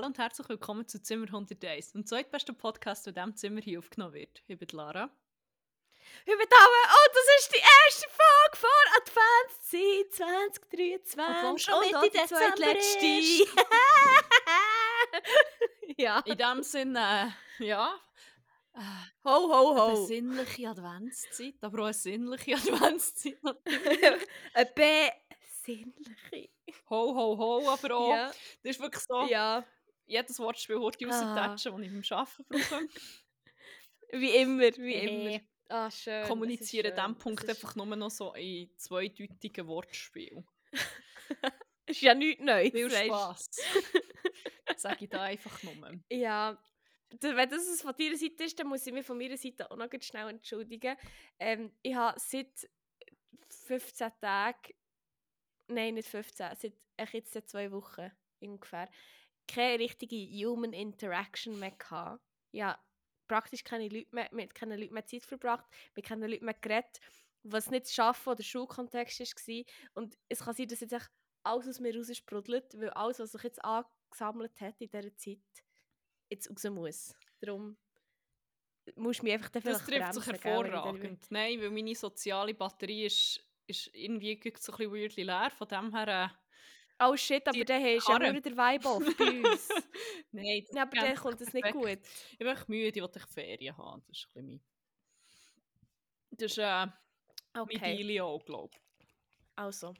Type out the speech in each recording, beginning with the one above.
Hallo und herzlich willkommen zu Zimmer 101, dem zweitbesten Podcast, der in diesem Zimmer hier aufgenommen wird. Ich bin Lara. Ich bin Dame. Oh, das ist die erste Folge von Adventszeit 2023. Obwohl schon und Mitte die Dezember ja. In diesem Sinne, äh, ja, Ho, ho, eine ho. sinnliche Adventszeit, aber auch eine sinnliche Adventszeit. natürlich. Ein besinnliche. ho, ho, ho, aber auch, Ja. das ist wirklich so, ja. Jedes Wortspiel heute Ah. das ich beim Arbeiten brauche. Wie immer, wie Hehe. immer. Ah, schön. Kommuniziere diesem Punkt einfach nur noch so in zweideutigen Wortspielen. ist ja nichts Neues. Viel. Spass. Sage ich da einfach nur. Ja, wenn das es von deiner Seite ist, dann muss ich mich von meiner Seite auch noch ganz schnell entschuldigen. Ähm, ich habe seit 15 Tagen, nein, nicht 15, seit echt jetzt seit zwei Wochen ungefähr, keine richtige Human Interaction mehr gehabt. Ja, praktisch keine Leute mehr, mit keinen Leuten mehr Zeit verbracht, mit keinen Leuten mehr geredet, was nicht das Arbeiten oder Schulkontext war. Und es kann sein, dass jetzt alles aus mir raus sprudelt, weil alles, was sich jetzt angesammelt hat in dieser Zeit, jetzt raus muss. Darum musst du mich einfach dann Das trifft sich gell, ich hervorragend. Nein, weil meine soziale Batterie ist, ist irgendwie so ein bisschen weirdly leer. Von dem her. wieder- Oh shit, aber dann hast du ja nur den Vibe bei uns. Nein, das aber dann kommt es nicht gut. Ich bin echt müde, ich wollte Ferien haben. Das ist ein bisschen mein. Das ist äh, mein Okay, Dealio, glaube ich. also.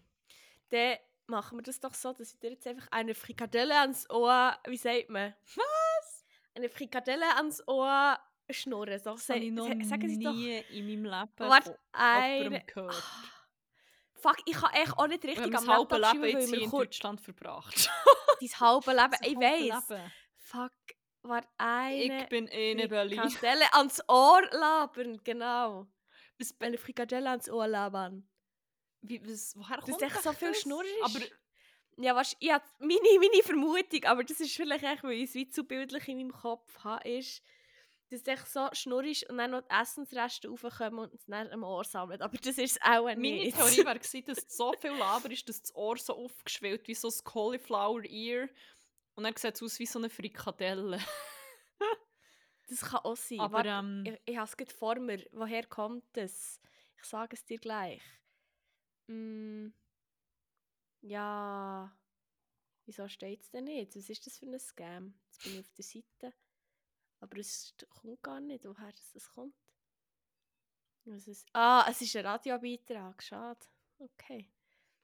Dann machen wir das doch so, dass ich dir jetzt einfach eine Frikadelle ans Ohr, wie sagt man? Was? Eine Frikadelle ans Ohr schnurren. So, Das habe ich noch Sie doch. nie in meinem Leben Warte, von eine. gehört. Fuck, ich kann echt auch nicht Ich richtig habe am Laptop Leben jetzt hier in Deutschland verbracht. dein halbe Leben, Das ich halbe weiß. Fuck, war eine Ich bin in Berlin. Frikadelle ans Ohr labern, genau. Was, Eine Frikadelle ans Ohr labern. wie, was, woher Das kommt ist echt so viel das? Schnurr Aber. Ja, weißt, ich habe meine, meine Vermutung, aber das ist vielleicht echt, weil ich es wie zu bildlich in meinem Kopf habe, ist, dass es so schnurr ist und dann noch die Essensreste raufkommen und es dann am Ohr sammeln. Aber das ist es auch Meine nicht. Theorie wäre gewesen, dass so viel Laber ist, dass das Ohr so aufgeschwellt wie so ein Cauliflower Ear. Und dann sieht es aus wie so eine Frikadelle. Das kann auch sein. Aber Warte, ähm, ich, ich habe es gerade vor mir. Woher kommt das? Ich sage es dir gleich. Mm, ja. Wieso steht es denn nicht? Was ist das für ein Scam? Jetzt bin ich auf der Seite. Aber es kommt gar nicht, woher das, das kommt. Was ist, ah, es ist ein Radiobeitrag. Schade. Okay.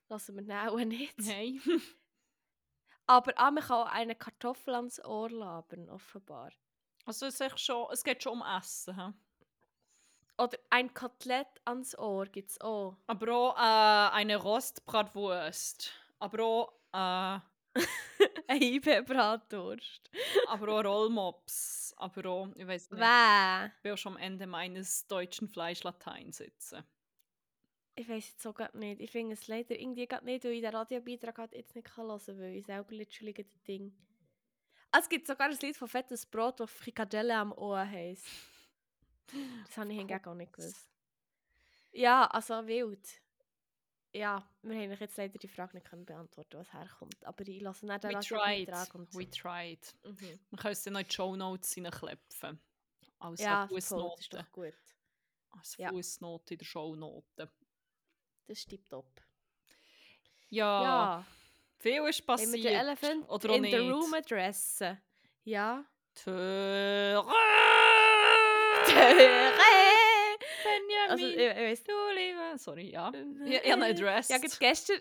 Lassen wir den auch nicht. nein. Aber ah, man kann auch eine Kartoffel ans Ohr labern, offenbar. Also es, ist schon, es geht schon um Essen. hä? Oder ein Kotelett ans Ohr gibt es auch. Aber auch äh, eine Rostbratwurst. Aber auch, äh, Ein IB-Bratwurst. aber auch Rollmops. Aber auch, ich weiß nicht, Wer? ich will auch schon am Ende meines deutschen Fleischlatein sitzen. Ich weiß jetzt so grad nicht. Ich finde es leider irgendwie grad nicht, weil ich den Radiobeitrag halt jetzt nicht kann hören kann, weil ich selber literally das Ding... Ah, es gibt sogar ein Lied von Fettes Brot, das Frikadelle am Ohr heisst. Das habe ich hingegen auch nicht gewusst. Ja, also wild. Ja, wir haben jetzt leider die Frage nicht können beantworten, was herkommt. Aber ich lasse nicht den We tried. Und... We tried. Mhm. Wir können es dann noch in die Show Notes reinklopfen. Als Ja, so das ist Fußnote. doch gut. Als Ja. Fußnote in der Shownote. Das ist tipptopp. Ja, Ja. viel ist Haben wir passiert. den Elephant Oder in the room adressen? Ja. Töre! Benjamin! Also, ich, ich weiss du Liebe. Sorry, ja. nicht. Ich, ich habe Address. Gerade gestern,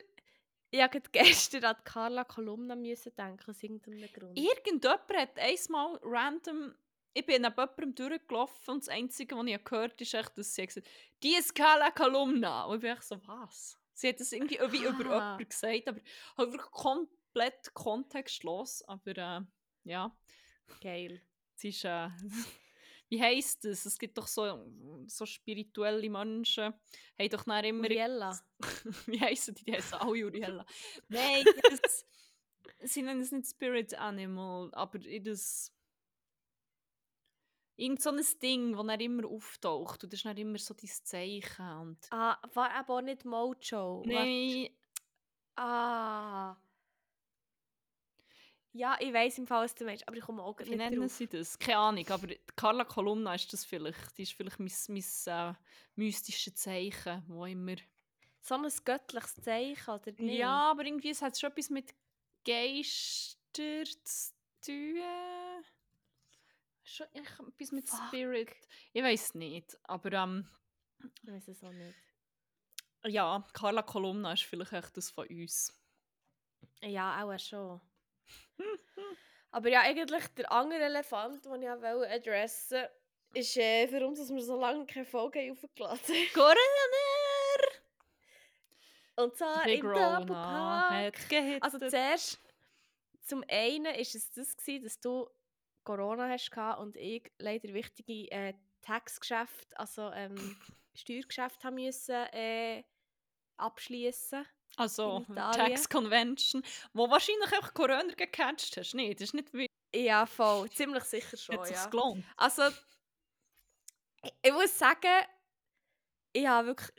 ich habe gestern an Carla Kolumna müssen denken, aus irgendeinem Grund. Irgendjemand hat einmal random. Ich bin neben jemandem durchgelaufen und das Einzige, was ich gehört habe, ist echt, dass sie gesagt hat, die Skala Kolumna. Und ich bin so, was? Sie hat das irgendwie wie über Ah. jemanden gesagt, aber halt wirklich komplett kontextlos. Aber äh, ja, Geil. es ist. Äh, wie heisst das? Es gibt doch so, so spirituelle Menschen, haben doch dann immer. Uriella. wie heissen die? Die heißen alle Uriella. Nein, das, sie nennen es nicht Spirit Animal, aber das. Irgend so ein Ding, das dann immer auftaucht. Und das ist dann immer so dein Zeichen. Und Ah, war aber auch nicht Mojo. Nein, Ah. Ja, ich weiss im Fall, was du meinst, aber ich komme auch Wie nicht nennen drauf. sie das? Keine Ahnung, aber Carla Kolumna ist das vielleicht. Die ist vielleicht mein, mein äh, mystisches Zeichen, wo immer... So ein göttliches Zeichen, oder nicht? Ja, aber irgendwie es hat schon etwas mit Geister zu tun. Schon etwas mit Fuck. Spirit. Ich weiß nicht, aber ähm, Ich weiss es auch nicht. ja, Carla Kolumna ist vielleicht echt das von uns. Ja, auch schon. aber ja, eigentlich der andere Elefant, den ich auch adressen wollte, ist, äh, warum dass wir so lange keine Folge aufgeladen haben. Coroner! Und zwar im gehittet. Also zuerst, zum einen war es das, gewesen, dass du Corona hast und ich leider wichtige äh, Taxgeschäfte, also ähm, Steuergeschäfte haben müssen äh, abschließen. Also, Italien. Tax Convention, wo wahrscheinlich auch Corona gecatcht hast. Nee, das ist nicht wie Ja, voll. Ziemlich sicher schon, hat ja. gelohnt. Also, ich, ich muss sagen, ich habe wirklich.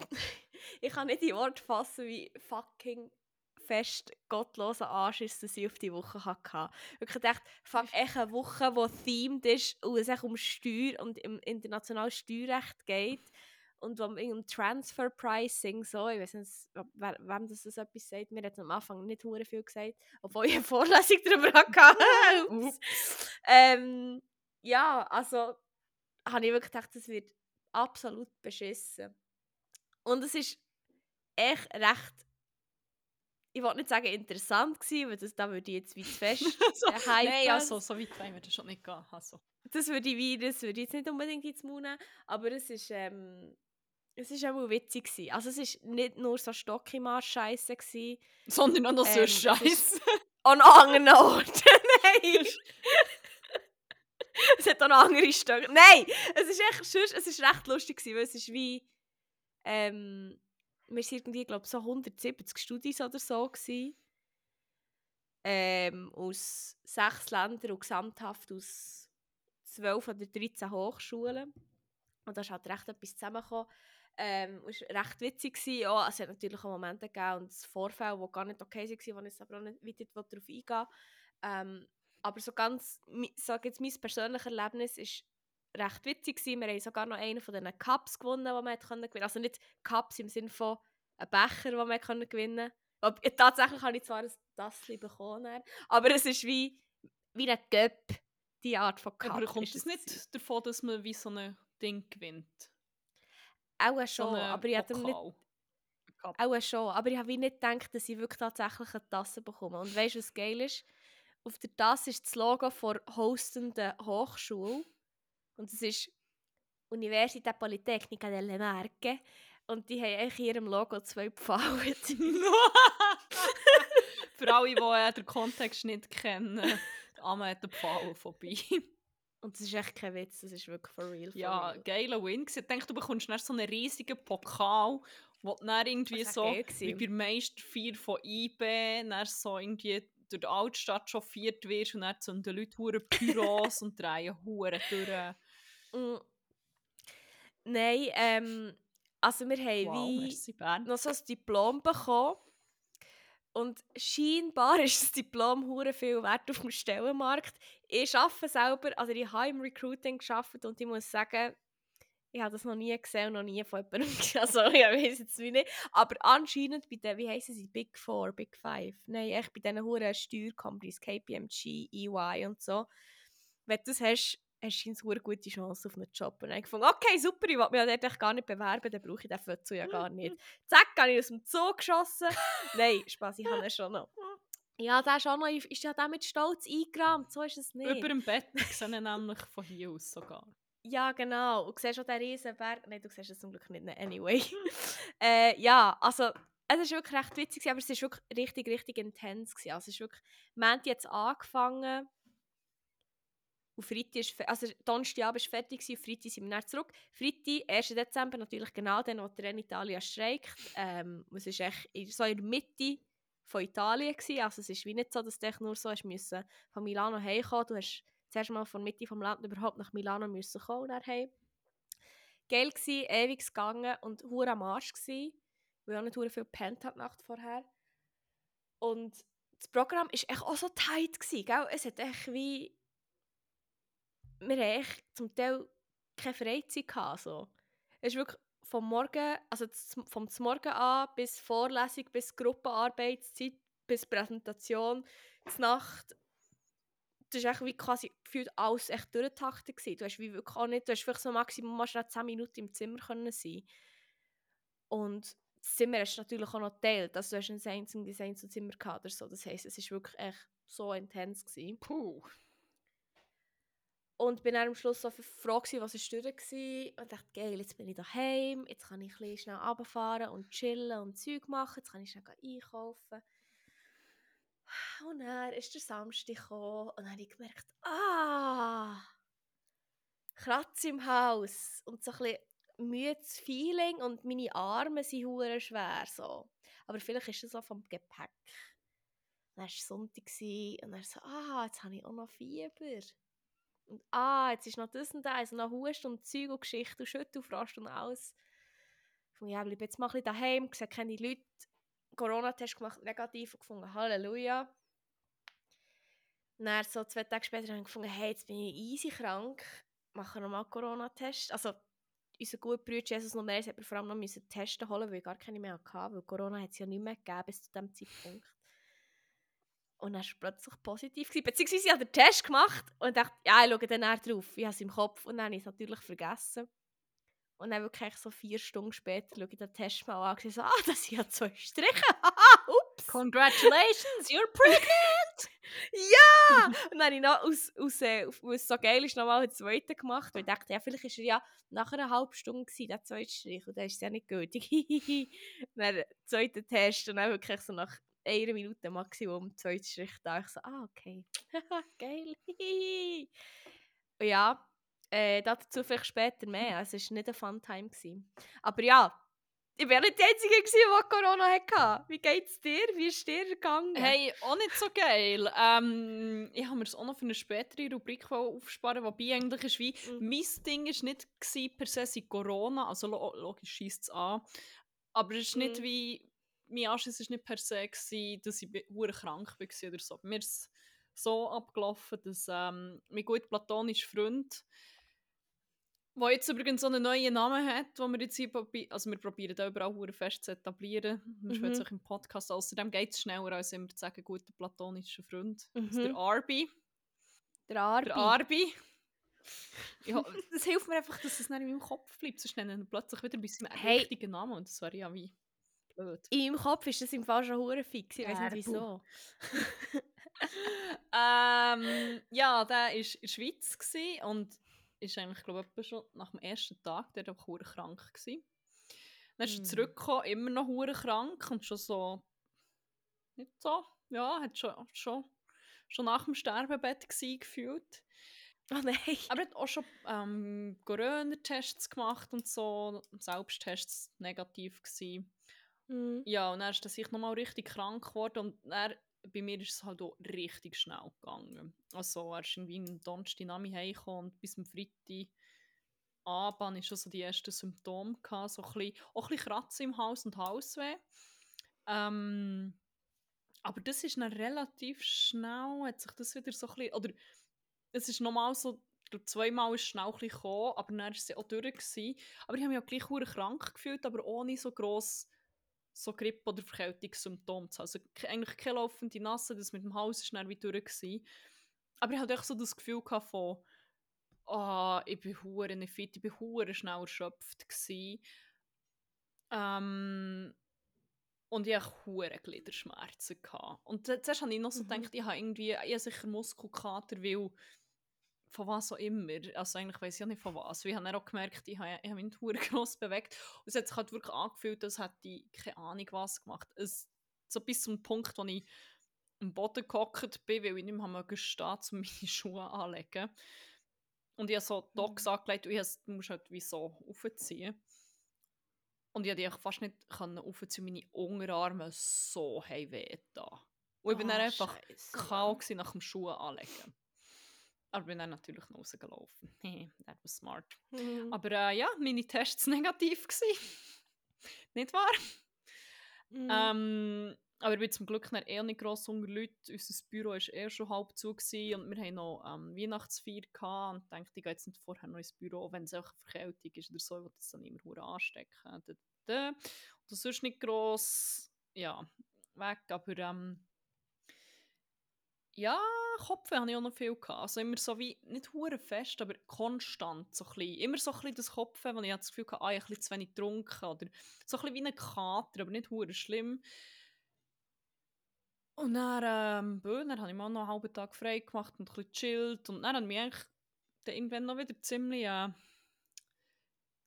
ich kann nicht in Worte fassen, wie fucking fest gottloser Anschiss, dass ich auf die Woche hatte. Wirklich gedacht, fuck, echt eine Woche, die themed ist und es um Steuer und um internationales Steuerrecht geht. Und wo um Transfer Pricing so, ich weiß nicht, wer, wem das, das etwas sagt, mir hat am Anfang nicht hure viel gesagt, obwohl ich eine Vorlesung darüber hatte. Ähm, ja, also habe ich wirklich gedacht, das wird absolut beschissen. Und es ist echt recht, ich wollte nicht sagen interessant gewesen, weil das, da würde ich jetzt wie zu fest so, äh, hypen. Nein, also, so weit wollen wir das schon nicht gehen. Also. Das würde ich wie, das würde ich jetzt nicht unbedingt ins Mund aber es ist, ähm, es ist auch witzig gewesen. Also es ist nicht nur so Stock im Arsch scheisse gewesen, Sondern auch noch so Ähm, es Scheiß. ist- an anderen Orten. Nein! es hat auch noch andere Stöcke. Nein! Es ist echt, sonst, es ist recht lustig gewesen, weil es ist wie, ähm, wir sind irgendwie, glaube so 170 Studis oder so gewesen. Ähm, aus sechs Ländern und gesamthaft aus 12 oder 13 Hochschulen. Und da ist halt recht etwas zusammengekommen. Ähm, es war recht witzig. Gewesen. Ja, es hat natürlich auch Momente gegeben und Vorfälle, die gar nicht okay waren, wo ich aber auch nicht weiter darauf eingehen ähm, Aber so ganz, mi- sag jetzt, mein persönliches Erlebnis ist recht witzig gewesen. Wir haben sogar noch einen von diesen Cups gewonnen, die man gewinnen Also nicht Cups im Sinne von einem Becher, den man gewinnen konnte. Tatsächlich habe ich zwar ein Tassli bekommen, aber es ist wie, wie ein Göpp, die Art von Cup. Aber kommt es nicht davon, dass man wie so ein Ding gewinnt? Auch So schon, einen aber ich hätte nicht. Auch schon, aber ich habe nicht gedacht, dass ich wirklich tatsächlich eine Tasse bekomme. Und weißt du, was geil ist? Auf der Tasse ist das Logo der hostenden Hochschule. Und es ist Università Politecnica delle Marche. Und die haben eigentlich in ihrem Logo zwei Pfahlen. Für alle, die äh, den Kontext nicht kennen, Amma hat den Pfahl vorbei. Und das ist echt kein Witz, das ist wirklich for real. For Ja, real. geiler Win. Ich denke, du bekommst dann so einen riesigen Pokal, wo du dann irgendwie so, wie bei Meisterfeier von IB, dann so irgendwie durch die Altstadt chauffiert wirst und dann zünden Leute hure Pyros und drehen hure durch. Mm. Nein, ähm, also wir haben Wow, wie... merci noch so ein Diplom bekommen. Und scheinbar ist das Diplom hure viel wert auf dem Stellenmarkt. Ich arbeite selber, also ich habe im Recruiting gearbeitet und ich muss sagen, ich habe das noch nie gesehen und noch nie von jemandem gesehen. Also ich weiß jetzt wie nicht. Aber anscheinend bei den, wie heissen sie, Big Four, Big Five? Nein, echt bei diesen huren Steuercompanies, KPMG, EY und so. Wenn du das hast, hast du eine gute Chance auf einen Job. Und dann habe ich gefunden, okay, super, ich will mich ja dort gar nicht bewerben, dann brauche ich den Fötzel ja gar nicht. Zack, habe ich aus dem Zug geschossen. Nein, Spaß, ich habe ihn schon noch. Ja, der ist auch noch, ist ja der mit Stolz eingerahmt, so ist es nicht. Über dem Bett, ich sehe ihn nämlich von hier aus sogar. Ja, genau. Und du siehst auch den riesen Berg. Nein, du siehst es zum Glück nicht. ne, Anyway. äh, ja, also es war wirklich recht witzig, aber es war wirklich richtig, richtig intens. Also es ist wirklich, wir haben jetzt angefangen und Freitag ist, also Donnerstagabend war fertig, gewesen, Freitag sind wir dann zurück. Freitag, 1. Dezember, natürlich genau dann, wo Italien streikt. Ähm, es war echt so in der Mitte von Italien. Gewesen. Also es ist wie nicht so, dass du nur so hast müssen von Milano heimkommen. Du hast zuerst mal von der Mitte vom Land überhaupt nach Milano müssen kommen und dann heim. Geil gsi, ewig gegangen und hure am Arsch gsi, weil ich auch nicht viel gepennt habe die Nacht vorher. Und das Programm war echt auch so tight. Gewesen, gell? Es hat echt wie... Wir haben echt zum Teil keine Freizeit gehabt, so. Es ist wirklich vom Morgen, also vom Morgen an bis Vorlesung, bis Gruppenarbeitszeit, bis Präsentation, zur Nacht. Das war wie quasi gefühlt alles echt durchgetaktet. gewesen. Du hast wie wirklich auch nicht, du hast vielleicht so maximal mal schnell 10 Minuten im Zimmer können sein. Und das Zimmer hast natürlich auch noch geteilt, also du hast ein einziges Einzelzimmer gehabt oder so. Das heisst, es war wirklich echt so intens. Puh. Und bin dann am Schluss so froh, was ist durch war. Und dachte, geil, jetzt bin ich daheim, jetzt kann ich ein schnell runterfahren und chillen und Zeug machen, jetzt kann ich schnell einkaufen. Und dann ist der Samstag gekommen und dann habe ich gemerkt, ah, Kratz im Haus und so ein bisschen müdes Feeling und meine Arme sind hure schwer so. Aber vielleicht ist das auch vom Gepäck. Dann war es Sonntag und dann so, ah, jetzt habe ich auch noch Fieber. Und ah, jetzt ist noch das und das, und noch Hust und Zeug und Geschichte und Schüttelfrost und alles. Ich fand, ja, bleib jetzt mal ein bisschen daheim, gesehen keine Leute, Corona-Test gemacht, negativ und gefunden, Halleluja. Dann so zwei Tage später habe ich gefunden, hey, jetzt bin ich easy krank, mache nochmal Corona-Test. Also, unser guter Bruder Jesus Nummer 1 hat mir vor allem noch müssen Testen holen, weil ich gar keine mehr hatte, weil Corona hat es ja nicht mehr gegeben bis zu diesem Zeitpunkt. Und dann war plötzlich positiv. Gewesen. Beziehungsweise ich habe den Test gemacht und dachte, ja, ich schaue dann näher drauf. Ich habe es im Kopf und dann habe ich es natürlich vergessen. Und dann wirklich so vier Stunden später schaue ich den Test mal an und so, ah, das sind ja zwei Striche. Ups. Congratulations, you're pregnant! Ja! Und dann habe ich noch, aus, aus, äh, weil es so geil ist, nochmal einen zweiten gemacht. Weil ich dachte, ja, vielleicht war er ja nach einer halben Stunde gewesen, der zweite Strich. Und dann ist es ja nicht gültig. dann der zweite Test und dann wirklich so nach einer Minute Maximum, zweiter Strich, da ich so, ah, okay. geil. und ja, äh, dazu vielleicht später mehr. Es war nicht ein Fun-Time. Aber ja, ich war nicht die Einzige, gewesen, die Corona hatte. Wie geht's dir? Wie ist dir gegangen? Hey, auch nicht so geil. Ähm, ich habe mir das auch noch für eine spätere Rubrik aufsparen, wobei eigentlich ist wie, Mhm. mein Ding war nicht gewesen, per se Corona, also lo logisch schießt es an, aber es ist nicht Mhm. wie, mein Anschiss war nicht per se, gewesen, dass ich hure krank war oder so. Mir ist es so abgelaufen, dass ähm, mein gut platonischer Freund, der jetzt übrigens so einen neuen Namen hat, wo wir jetzt hier also wir probieren da überall hure fest zu etablieren. Wir Mhm. mhm. sich im Podcast. Außerdem geht es schneller, als immer zu sagen, guter platonischer Freund. Das ist Mhm. der Arbi. Der Arbi. Der Arbi. Ja, das hilft mir einfach, dass es nicht in meinem Kopf bleibt. Sonst nennen wir plötzlich wieder bei seinem Hey. richtigen Namen. Und das wäre ja wie meinem Kopf ist das im Fall schon hure fix. Ich weiß nicht wieso. ähm, ja, der war in der Schweiz gewesen und ist eigentlich, glaube ich, schon nach dem ersten Tag der einfach hure krank gewesen. Dann ist er Mm. zurückgekommen, immer noch hure krank und schon so, nicht so, ja, hat schon, schon, schon nach dem Sterbebett gewesen, gefühlt. Oh nein. Aber er hat auch schon ähm, Corona-Tests gemacht und so, Selbsttests negativ gewesen. Mhm. Ja, und dann ist er sich nochmal richtig krank geworden und dann, bei mir ist es halt auch richtig schnell gegangen. Also er ist irgendwie am Donnerstag nach mir heimgekommen und bis am Freitag Abend hatte ich schon so die ersten Symptome, gehabt, so ein bisschen, auch ein bisschen Kratzen im Hals und Halsweh. Ähm, aber das ist dann relativ schnell, hat sich das wieder so ein bisschen, oder es ist normal so, ich zweimal ist es schnell ein bisschen gekommen, aber dann war es auch durch. Gewesen. Aber ich habe mich auch gleich krank gefühlt, aber ohne so gross so Grippe- oder Verkältungssymptome zu haben. Also eigentlich keine laufende Nase, das mit dem Haus ist dann wie durch. Gewesen. Aber ich hatte echt so das Gefühl von, ah, ich bin hure nicht fit, ich bin hure schnell erschöpft gewesen. Ähm, und ich hatte hure Gliederschmerzen. Gehabt. Und zu- zuerst habe ich noch so Mhm. gedacht, ich habe irgendwie, ich habe sicher Muskelkater, weil von was auch immer. Also eigentlich weiß ich ja nicht von was. Wir haben dann auch gemerkt, ich habe, ich habe nicht hure gross bewegt. Und es hat sich halt wirklich angefühlt, als hätte ich keine Ahnung was gemacht. Es, so bis zum Punkt, wo ich am Boden gehockt bin, weil ich nicht mehr stehen um meine Schuhe anzulegen. Und ich habe so die Docs angelegt und ich habe, du musst halt wie so aufziehen. Und ich konnte fast nicht aufziehen, meine Unterarme so haben weh da. Und ich bin dann Ah, einfach gewesen nach dem Schuhe anlegen. Aber bin dann natürlich noch rausgelaufen. That was smart. Mhm. Aber äh, ja, meine Tests negativ gewesen. Nicht wahr? Mhm. Ähm, aber ich bin zum Glück dann eh nicht gross unter Leuten. Unser Büro war eh schon halb zu gewesen und wir hatten noch ähm, Weihnachtsfeier gehabt und dachte, ich gehe jetzt nicht vorher noch ins Büro, wenn es auch eine Verkältung ist oder so, ich will das dann immer anstecken. Da, da. Und das ist nicht gross, ja, weg, aber ähm, ja, Kopfweh hatte ich auch noch viel. Gehabt. Also immer so wie, nicht hure fest, aber konstant so ein. Immer so ein bisschen das Kopfweh, weil ich das Gefühl hatte, ah, ich habe ein zu wenig getrunken oder so ein bisschen wie ein Kater, aber nicht hure schlimm. Und dann, ähm, dann habe ich mal noch einen halben Tag frei gemacht und ein bisschen chillt. Und dann habe ich mich eigentlich dann irgendwann noch wieder ziemlich, äh,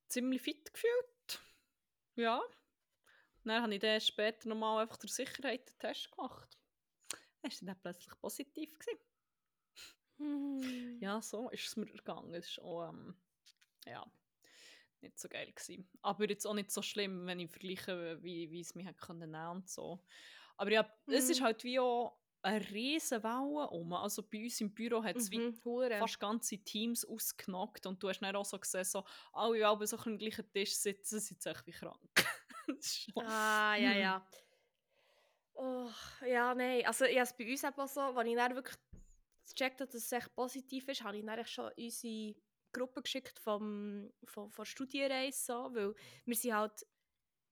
ziemlich fit gefühlt. Ja. Und dann habe ich dann später nochmal einfach der Sicherheit einen Test gemacht. War dann plötzlich positiv. Mhm. Ja, so ist es mir gegangen. Es war auch, ähm, ja, nicht so geil. Gewesen. Aber jetzt auch nicht so schlimm, wenn ich vergleiche, wie, wie es mich hat können und so. Aber ja, mhm. es ist halt wie auch eine riesen Welle um. Also bei uns im Büro hat es mhm, fast ganze Teams ausgenockt und du hast dann auch so gesehen, so alle alle so am gleichen Tisch sitzen, sind echt wie krank. ah, ja, ja. Oh, ja, nein. Also ich habe es bei uns eben so, als ich dann wirklich gecheckt habe, dass es echt positiv ist, habe ich dann schon unsere Gruppe geschickt vom, vom, von Studienreise, so, weil wir sind halt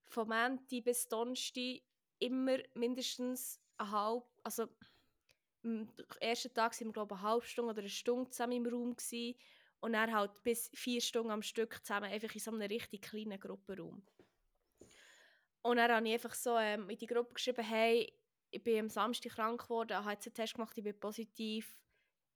vom Montag bis Donnerstag immer mindestens eine halbe, also am ersten Tag waren wir glaube ich eine halbe Stunde oder eine Stunde zusammen im Raum gewesen, und dann halt bis vier Stunden am Stück zusammen einfach in so einem richtig kleinen Gruppenraum. Und dann habe ich einfach so ähm, in die Gruppe geschrieben, hey, ich bin am Samstag krank geworden, habe jetzt einen Test gemacht, ich bin positiv,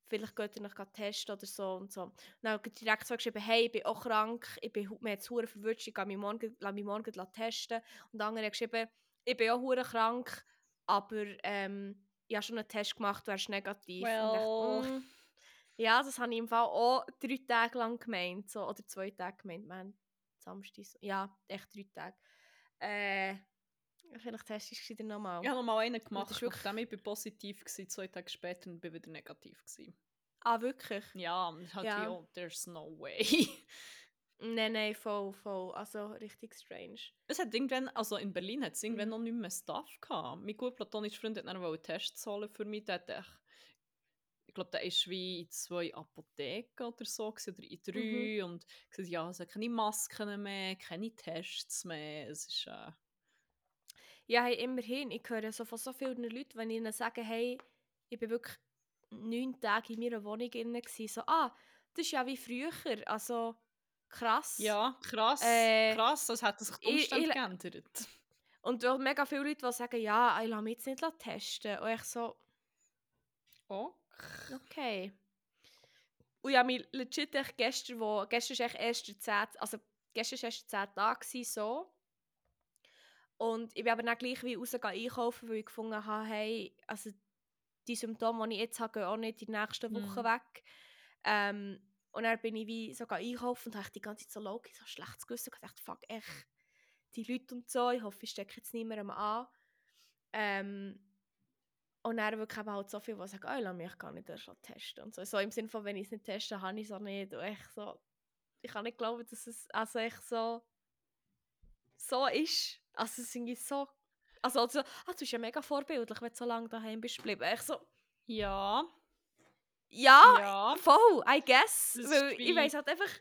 vielleicht geht ihr noch testen oder so und so. Und dann habe ich direkt so geschrieben, hey, ich bin auch krank, ich bin mir jetzt hure verwirrt, ich lasse mich morgen, lasse mich morgen testen. Und der andere hat geschrieben, ich bin auch hure krank, aber ähm, ich habe schon einen Test gemacht, du hast negativ. Well. Dachte, ja, das habe ich im Fall auch drei Tage lang gemeint, so, oder zwei Tage gemeint, man, Samstag, ja, echt drei Tage. Äh, vielleicht testest du es nochmal. Ich habe nochmal einen gemacht, das wirklich... nachdem ich positiv war, zwei Tage später und bin wieder negativ. Gewesen. Ah, wirklich? Ja, und halt ja. wie, oh, there's no way. Nein, nein, voll, voll. Also richtig strange. Es hat irgendwann, also in Berlin hat es irgendwann mhm. noch nicht mehr Stuff gehabt. Mein gut platonischer Freund hat dann einen Test holen für mich. Der hat ich glaube, der ist wie in zwei Apotheken oder so, oder in drei. Mhm. Und gesagt, ja, es hat keine Masken mehr, keine Tests mehr. Es ist. Äh... Ja, hey, immerhin. Ich höre so von so vielen Leuten, wenn ich ihnen sage, hey, ich bin wirklich neun Tage in meiner Wohnung drin, so, ah, das ist ja wie früher. Also krass. Ja, krass. Äh, krass, das hat sich Umstände geändert. Und auch mega viele Leute, die sagen, ja, ich lasse mich jetzt nicht testen. Und ich so... Oh. Okay. Und ja, mich legit echt gestern, wo, gestern war erst der 10, also gestern war erst der 10 Tag so. Und ich bin aber dann gleich wie rausgegangen einkaufen, weil ich gefunden habe, hey, also die Symptome, die ich jetzt habe, gehen auch nicht in der nächsten Woche mm. weg. Ähm, und dann bin ich wie sogar einkaufen und habe die ganze Zeit so low, so schlechtes Gewissen und dachte, fuck, echt, die Leute und so, ich hoffe, ich stecke jetzt niemandem an. Ähm, und dann wirklich eben halt so viele, die sagen, oh, ich lasse mich gar nicht erst testen. Und so. so im Sinne von, wenn ich es nicht teste, habe ich es auch nicht. Und ich, so, ich kann nicht glauben, dass es also echt so, so ist. Also es ist so... Also, also ah, du bist ja mega vorbildlich, wenn du so lange daheim bist geblieben. Ich so... Ja. Ja, ja. voll, I guess. Weil ich weiß halt einfach...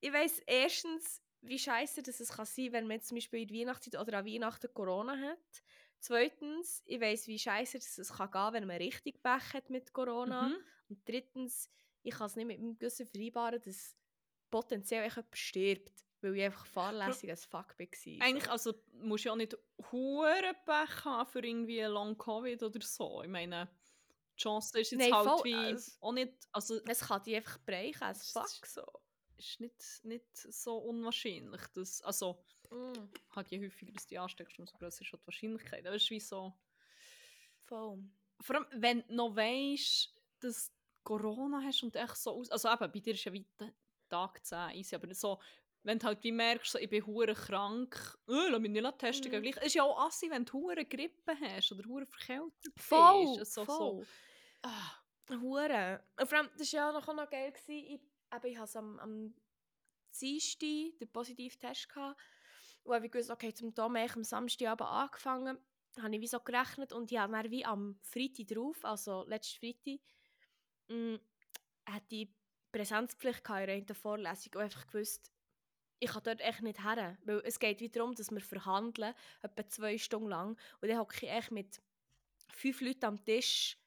Ich weiß erstens, wie scheiße das es kann sein, wenn man zum Beispiel in Weihnachtszeit oder an Weihnachten Corona hat. Zweitens, ich weiß, wie scheiße es kann gehen, wenn man richtig Pech hat mit Corona. Mhm. Und drittens, ich kann es nicht mit meinem Gewissen vereinbaren, dass potenziell jemand stirbt, weil ich einfach fahrlässig als Fuck war. Eigentlich, also musst du ja nicht hure Pech haben für irgendwie Long Covid oder so. Ich meine, die Chance ist jetzt Nein, halt voll, wie also, auch nicht... Also, es kann dich einfach brechen als Fuck so. Ist nicht, nicht so unwahrscheinlich, dass... Also, Mm. Halt je häufiger dass du die ansteckst, umso größer ist die Wahrscheinlichkeit. Aber es ist wie so... Voll. Vor allem, wenn du noch weißt, dass du Corona hast und echt so aus... Also eben, bei dir ist ja weiter Tag 10 easy, aber so... Wenn du halt wie merkst, so, ich bin hure krank, äh, lass mich nicht testen, mm. Es ist ja auch assi, wenn du hure Grippe hast oder hure verkältet voll, bist. Also, voll, so, ah. Hure. Und vor allem, das war ja noch, noch geil, gewesen. ich, eben, ich hatte am, am Dienstag den positiven Test gehabt und ich wusste, okay, zum Tom am Samstagabend angefangen. habe ich wie so gerechnet und ich habe dann wie am Freitag drauf, also letzten Freitag, mh, hatte ich Präsenzpflicht in der Vorlesung und einfach gewusst, ich kann dort echt nicht her. Weil es geht wieder darum, dass wir verhandeln, etwa zwei Stunden lang. Und dann hocke ich echt mit fünf Leuten am Tisch.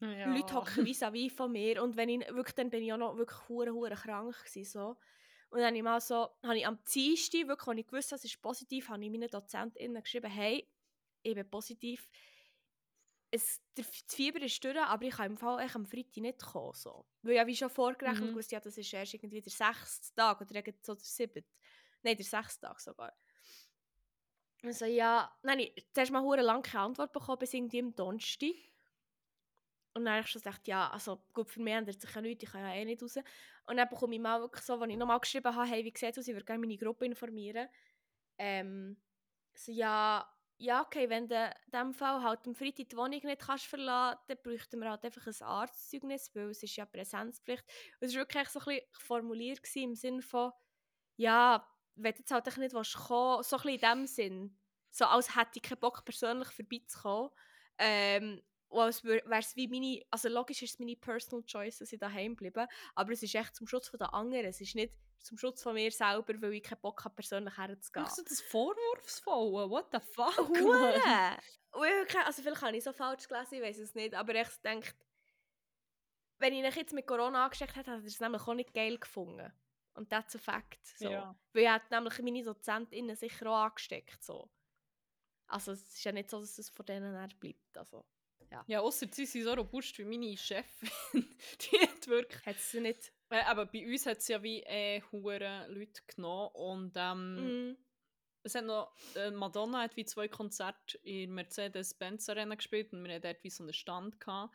Ja. Leute hocken vis-à-vis von mir. Und wenn ich, wirklich, dann bin ich auch noch wirklich hure, hure krank gewesen, so. Und dann habe ich mal so, habe ich am Dienstag, wirklich, als ich gewusst habe, es ist positiv, habe ich meinen DozentInnen geschrieben, hey, ich bin positiv. Es, das Fieber ist durch, aber ich kann im Fall echt am Freitag nicht kommen. So. Weil ich wie schon vorgerechnet mhm. ja, das ist erst irgendwie der sechste Tag oder so der siebte. Nein, der sechste Tag sogar. Also ja, nein, ich zuerst mal eine lange Antwort bekommen, bis irgendwie am Donnerstag. Und dann habe ich schon gesagt, ja, also gut, für mich ändert sich ja nichts, ich kann ja eh nicht raus. Und dann bekomme ich mal wirklich so, als ich nochmal geschrieben habe, hey, wie sieht es aus, ich würde gerne meine Gruppe informieren. Ähm, so, ja, ja, okay, wenn du in diesem Fall halt am Freitag die Wohnung nicht kannst verlassen kannst, dann bräuchten wir halt einfach ein Arztzeugnis, weil es ist ja Präsenzpflicht. Und es war wirklich so ein bisschen formuliert im Sinne von, ja, wenn du jetzt halt nicht willst, so ein bisschen in dem Sinn. So als hätte ich keinen Bock, persönlich vorbeizukommen. Ähm, und als wäre es wie meine, also logisch ist es meine Personal Choice, dass ich daheim bleibe, aber es ist echt zum Schutz der anderen. Es ist nicht zum Schutz von mir selber, weil ich keinen Bock habe, persönlich herzugehen. Machst du das vorwurfsvoll? What the fuck? Hure! also vielleicht habe ich so falsch gelesen, ich weiß es nicht, aber ich denke, wenn ich mich jetzt mit Corona angesteckt hätte, hätte ich es nämlich auch nicht geil gefunden. Und das ist ein Fakt. So. Ja. Weil ich hätte nämlich meine DozentInnen sicher auch angesteckt. So. Also es ist ja nicht so, dass es von denen her bleibt. Also. Ja, ja außer sie sind so robust wie meine Chefin. die hat wirklich... Hat sie nicht... Äh, aber bei uns hat es ja wie äh, hure Leute genommen und ähm, mm. es hat noch... Äh, Madonna hat wie zwei Konzerte in Mercedes-Benz Arena gespielt und wir hatten dort wie so einen Stand gehabt.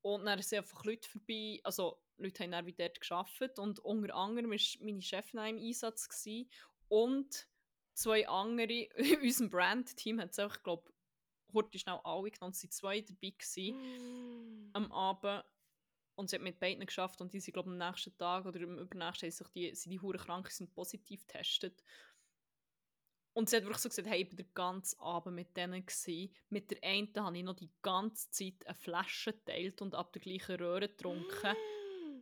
Und dann sind einfach Leute vorbei, also Leute haben dann wie dort gearbeitet und unter anderem war meine Chefin im Einsatz gewesen. und zwei andere in unserem Brand-Team hat es auch, ich glaube heute schnell alle genommen. Es waren zwei dabei gewesen, mm. am Abend. Und sie hat mit beiden geschafft und die sind, glaube am nächsten Tag oder am übernächsten sich die, sind die Huren krank, sind positiv getestet. Und sie hat wirklich so gesagt, hey, ich war den ganzen Abend mit denen. Gewesen. Mit der einen habe ich noch die ganze Zeit eine Flasche geteilt und ab der gleichen Röhre getrunken.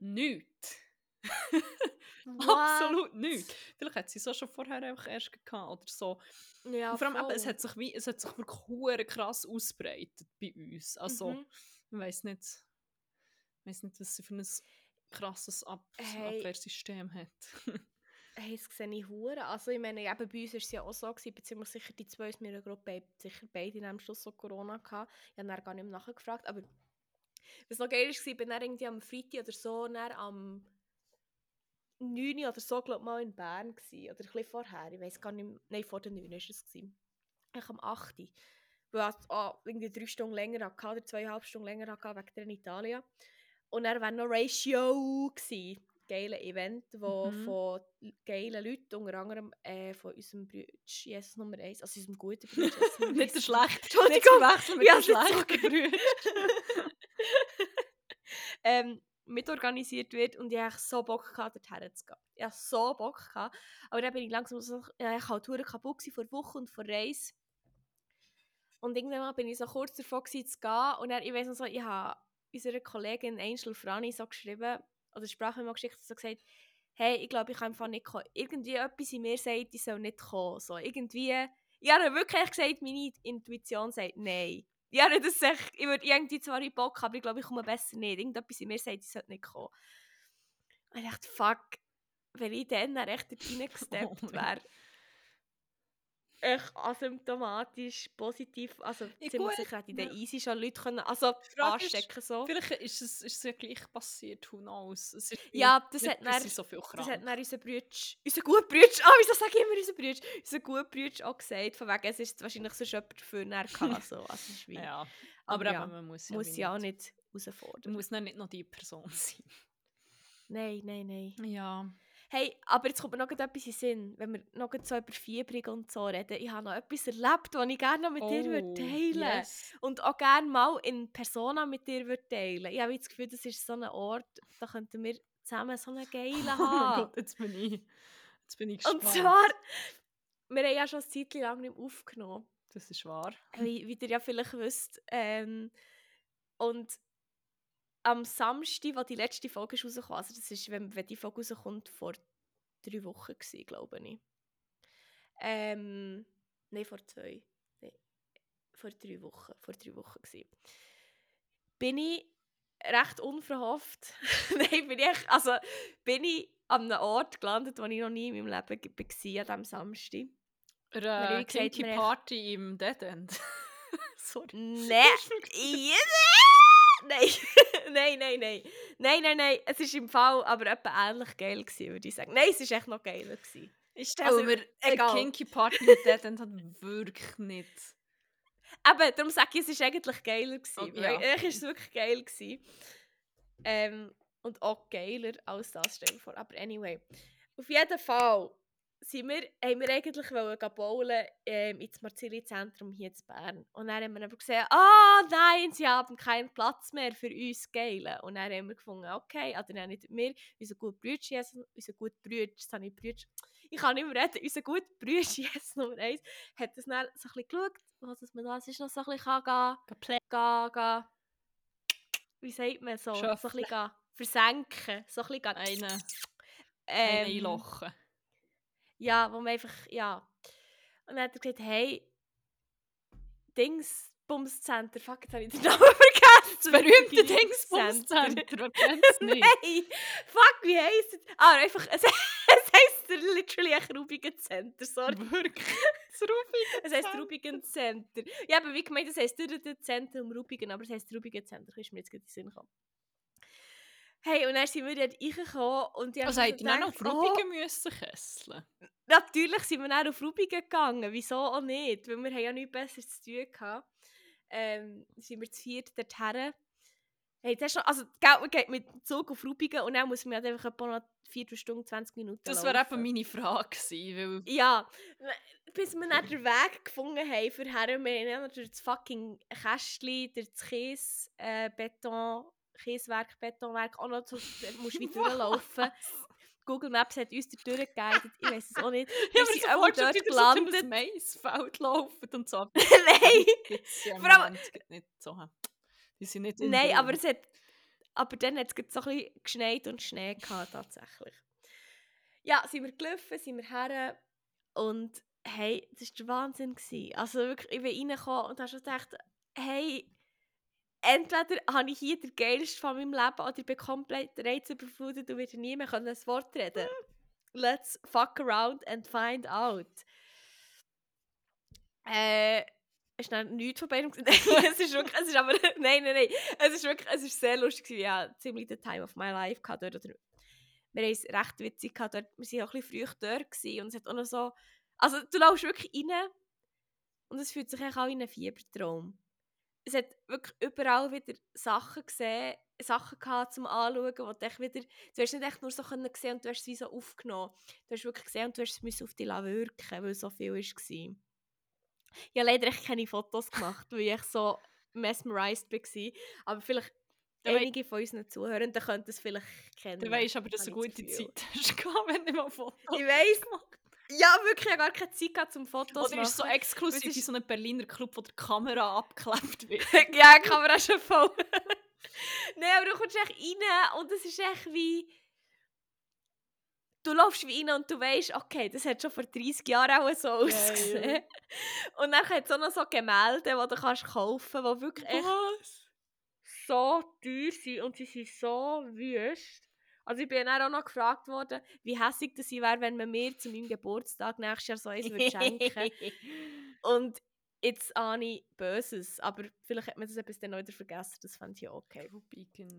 Mm. Nichts. Absolut nichts. Vielleicht hat sie es auch schon vorher einfach erst gehabt oder so. Ja, und vor allem, eben, es hat sich, wie, es hat sich wirklich krass ausbreitet bei uns. Also, mhm. ich weiß nicht, ich weiß nicht, was sie für ein krasses Ab hey. Abwehrsystem hat. hey, das sehe ich hure. Also ich meine, eben bei uns war es ja auch so, gewesen, beziehungsweise sicher die zwei aus meiner Gruppe sicher beide in am Schluss so Corona gehabt. Ich habe dann gar nicht mehr nachgefragt, aber was noch geil war, ich bin dann irgendwie am Freitag oder so, dann am 9 oder so, glaube mal in Bern gewesen, oder ein bisschen vorher, ich weiß gar nicht, mehr. nein, vor der 9 war es. Gewesen. Ich am 8. Weil ich oh, irgendwie drei Stunden länger hatte, oder zweieinhalb Stunden länger hatte, wegen der Italien. Und er war noch Ratio gewesen. Geile Event, wo mhm. von geilen Leuten, unter anderem äh, von unserem Bruder, Jesus Nummer 1, also unserem guten Bruder. nicht der schlechte, Entschuldigung, nicht mit ja, dem schlechten Bruder. ähm, mitorganisiert wird und ich hatte so Bock, gehabt, dorthin zu gehen. Ich hatte so Bock. Gehabt. Aber dann bin ich langsam so, ja, ich halt kaputt vor Woche und vor Reise. Und irgendwann bin ich so kurz davor gewesen, zu gehen und dann, ich weiß noch so, ich habe unserer Kollegin Angel Frani so geschrieben, oder Sprachmemo geschickt, so gesagt, hey, ich glaube, ich kann einfach nicht kommen. Irgendwie etwas in mir sagt, ich soll nicht kommen. So, irgendwie, ich habe wirklich gesagt, meine Intuition sagt nein ja, nicht, dass ich, ich würde irgendwie zwar in Bock, aber ich glaube, ich komme besser nicht. Irgendetwas in mir sagt, ich sollte nicht kommen. Und ich dachte, fuck, wenn ich dann echt reingesteppt oh wäre, echt asymptomatisch, positiv, also ja, ziemlich sicher hätte ich den easy schon Leute können, also anstecken ist, so. Vielleicht ist es, ist es ja gleich passiert, who knows. Es ist ja, das hat dann, so viel das hat dann unser Brütsch, unser guter Brütsch, ah, oh, wieso sage ich immer unser Brütsch, unser guter Brütsch auch gesagt, von wegen, es ist wahrscheinlich so jemand näher gehabt, so, also ist wie. Ja, aber, aber ja, man muss ja, muss ja auch nicht herausfordern. Man muss nicht noch die Person sein. Nein, nein, nein. Ja. Hey, aber jetzt kommt mir noch etwas in Sinn, wenn wir noch so über Fieberung und so reden. Ich habe noch etwas erlebt, das ich gerne noch mit oh, dir teilen würde. Yes. Und auch gerne mal in Persona mit dir würde teilen Ich habe das Gefühl, das ist so ein Ort, da könnten wir zusammen so einen geilen haben. Oh Gott, jetzt bin ich, jetzt bin ich gespannt. Und zwar, wir haben ja schon eine Zeit lang nicht aufgenommen. Das ist wahr. wie, wie ihr ja vielleicht wisst. Ähm, und am Samstag, wo die letzte Folge ist rausgekommen, also das ist, wenn, wenn die Folge rauskommt, vor drei Wochen gewesen, glaube ich. Ähm, nein, vor zwei. Nee, vor drei Wochen. Vor drei Wochen gewesen. Bin ich recht unverhofft. nein, bin ich, also bin ich an einem Ort gelandet, wo ich noch nie in meinem Leben war, an diesem Samstag. Eine Kinky Party im Dead End. Sorry. Nein. nein. nein, nein, nein. Nein, nein, nein. Es war im Fall aber etwa ähnlich geil, gewesen, würde ich sagen. Nein, es war echt noch geiler. Gewesen. Ich stelle also, mir eine Kinky Party mit Dead End hat wirklich nicht. Aber darum sage ich, es war eigentlich geiler. Gewesen, oh, ja. Eigentlich war es wirklich geil. Gewesen. Ähm, und auch geiler als das, stell vor. Aber anyway. Auf jeden Fall sind wir, haben wir eigentlich wollen bowlen ähm, ins Marzilli-Zentrum hier in Bern. Und dann haben wir aber gesehen, ah oh, nein, sie haben keinen Platz mehr für uns Geilen. Und dann haben wir gefunden, okay, also dann nicht wir, unser gut Brütsch Jesus, unser gut Brütsch, das habe ich Brütsch, ich kann nicht mehr reden, unser gut Brütsch Jesus Nummer 1, hat das dann so ein bisschen geschaut, was man da ist noch so ein bisschen kann gehen, gehen, gehen, wie sagt man so, Schöffle. so ein bisschen gehen, versenken, so ein bisschen gehen, eine, ähm, eine einlochen ja, wo man einfach, ja. Und dann hat er gesagt, hey, Dings, fuck, jetzt habe ich den Namen vergessen. Das berühmte Dings Bumscenter, wer kennt es nicht? Nein, fuck, wie heisst es? Ah, einfach, es, es heisst literally ein Rubigen Center, sorry. Wirklich? Das Rubigen Es heisst Rubigen Center. Ja, aber wie gemeint, es heisst durch Zentrum Rubigen, aber es heisst Rubigen Center, ist mir jetzt gerade in den Sinn gekommen. Hey, und dann sind wir dort reingekommen und ich also hätte ihr noch auf Rubigen oh, müssen kesseln? Natürlich sind wir dann auf Rubigen gegangen, wieso auch nicht, weil wir haben ja nichts Besseres zu tun hatten. Ähm, sind wir zu viert dorthin. Hey, das ist noch, also, man geht mit dem Zug auf Rubigen und dann muss man halt einfach etwa noch 4 Stunden, 20 Minuten Das wäre eben meine Frage gewesen, weil... Ja, bis wir dann den Weg gefunden haben für her, wir haben natürlich das fucking Kästchen, das Käse, äh, Beton, Kieswerk, Betonwerk auch noch, zu, musst du durchlaufen. Google Maps hat uns da durchgeguidet, ich weiß es auch nicht. ja, aber sind auch dort gelandet. So Maisfeld laufen und so. Nein! Ja Vor allem... nicht so. Die sind nicht Nein, aber es hat... Aber dann hat es so ein bisschen geschneit und Schnee gehabt, tatsächlich. Ja, sind wir gelaufen, sind wir her und hey, das war der Wahnsinn. Gewesen. Also wirklich, ich bin reingekommen und habe schon gedacht, hey, entweder habe ich hier den geilsten von meinem Leben oder ich bin komplett reizüberflutet und werde nie mehr ein Wort reden. Hm. Let's fuck around and find out. Äh, es ist dann nichts von beidem es ist wirklich, es ist aber, nein, nein, nein, es ist wirklich, es ist sehr lustig gewesen, ja, ziemlich the time of my life gehabt dort, oder wir haben es recht witzig gehabt dort, wir waren auch ein bisschen früh dort gewesen, und es hat auch noch so, also du laufst wirklich rein und es fühlt sich auch wie ein Fiebertraum es hat wirklich überall wieder Sachen gesehen, Sachen gehabt zum Anschauen, wo du wieder, du hast nicht echt nur so können sehen und du hast es wie so aufgenommen. Du hast wirklich gesehen und du hast es auf dich wirken weil so viel war. Ich habe leider echt keine Fotos gemacht, weil ich so mesmerized war. Aber vielleicht du einige von unseren Zuhörenden könnten es vielleicht kennen. Du weißt aber, dass du eine gute Zeit hast, wenn du mal Fotos Ich weiss, ja, wirklich, ich habe gar keine Zeit gehabt, zum Fotos Oder ist so exklusiv wie so ein Berliner Club, wo die Kamera abgeklebt wird? ja, die Kamera ist schon voll. Nein, aber du kommst echt rein und es ist echt wie... Du läufst wie rein und du weißt, okay, das hat schon vor 30 Jahren auch so ausgesehen. Ja, ja. Und dann hat es auch noch so Gemälde, die du kannst kaufen kannst, die wirklich echt so teuer sind und sie sind so wüst. Also ich bin dann auch noch gefragt worden, wie hässlich das wäre, wenn man mir zu meinem Geburtstag nächstes Jahr so eins würde schenken Und jetzt ahne ich Böses, aber vielleicht hat man das etwas dann wieder vergessen, das fand ich ja okay.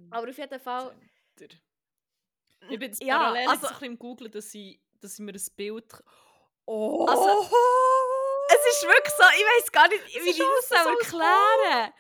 Aber auf jeden Fall... Center. Ich bin jetzt ja, parallel also, bisschen im Googlen, dass ich, dass ich mir ein Bild... Oh! Also, es ist wirklich so, ich weiß gar nicht, wie ich das so erklären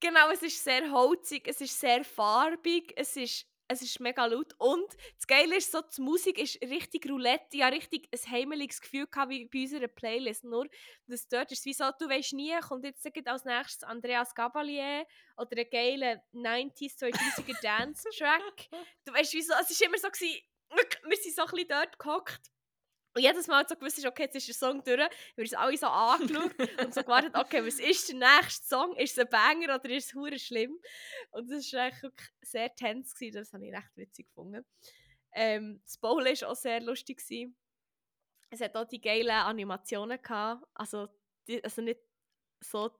Genau, es ist sehr holzig, es ist sehr farbig, es ist es ist mega laut. Und das Geile ist so, die Musik ist richtig Roulette. Ich hatte richtig ein heimeliges Gefühl gehabt, wie bei unserer Playlist. Nur, dass dort ist wie so, du weißt nie, kommt jetzt als nächstes Andreas Gabalier oder ein geiler 90s, 2000er Dance-Track. Du weißt, wieso, es war immer so, gewesen, wir sind so ein bisschen dort gehockt Und jedes Mal so gewusst, okay, jetzt ist der Song durch, wir haben uns alle so angeschaut und so gewartet, okay, was ist der nächste Song? Ist es ein Banger oder ist es hure schlimm? Und das war eigentlich sehr tense, gewesen. das habe ich recht witzig gefunden. Ähm, das Bowlen war auch sehr lustig. Gewesen. Es hat auch die geilen Animationen gehabt, also, die, also nicht so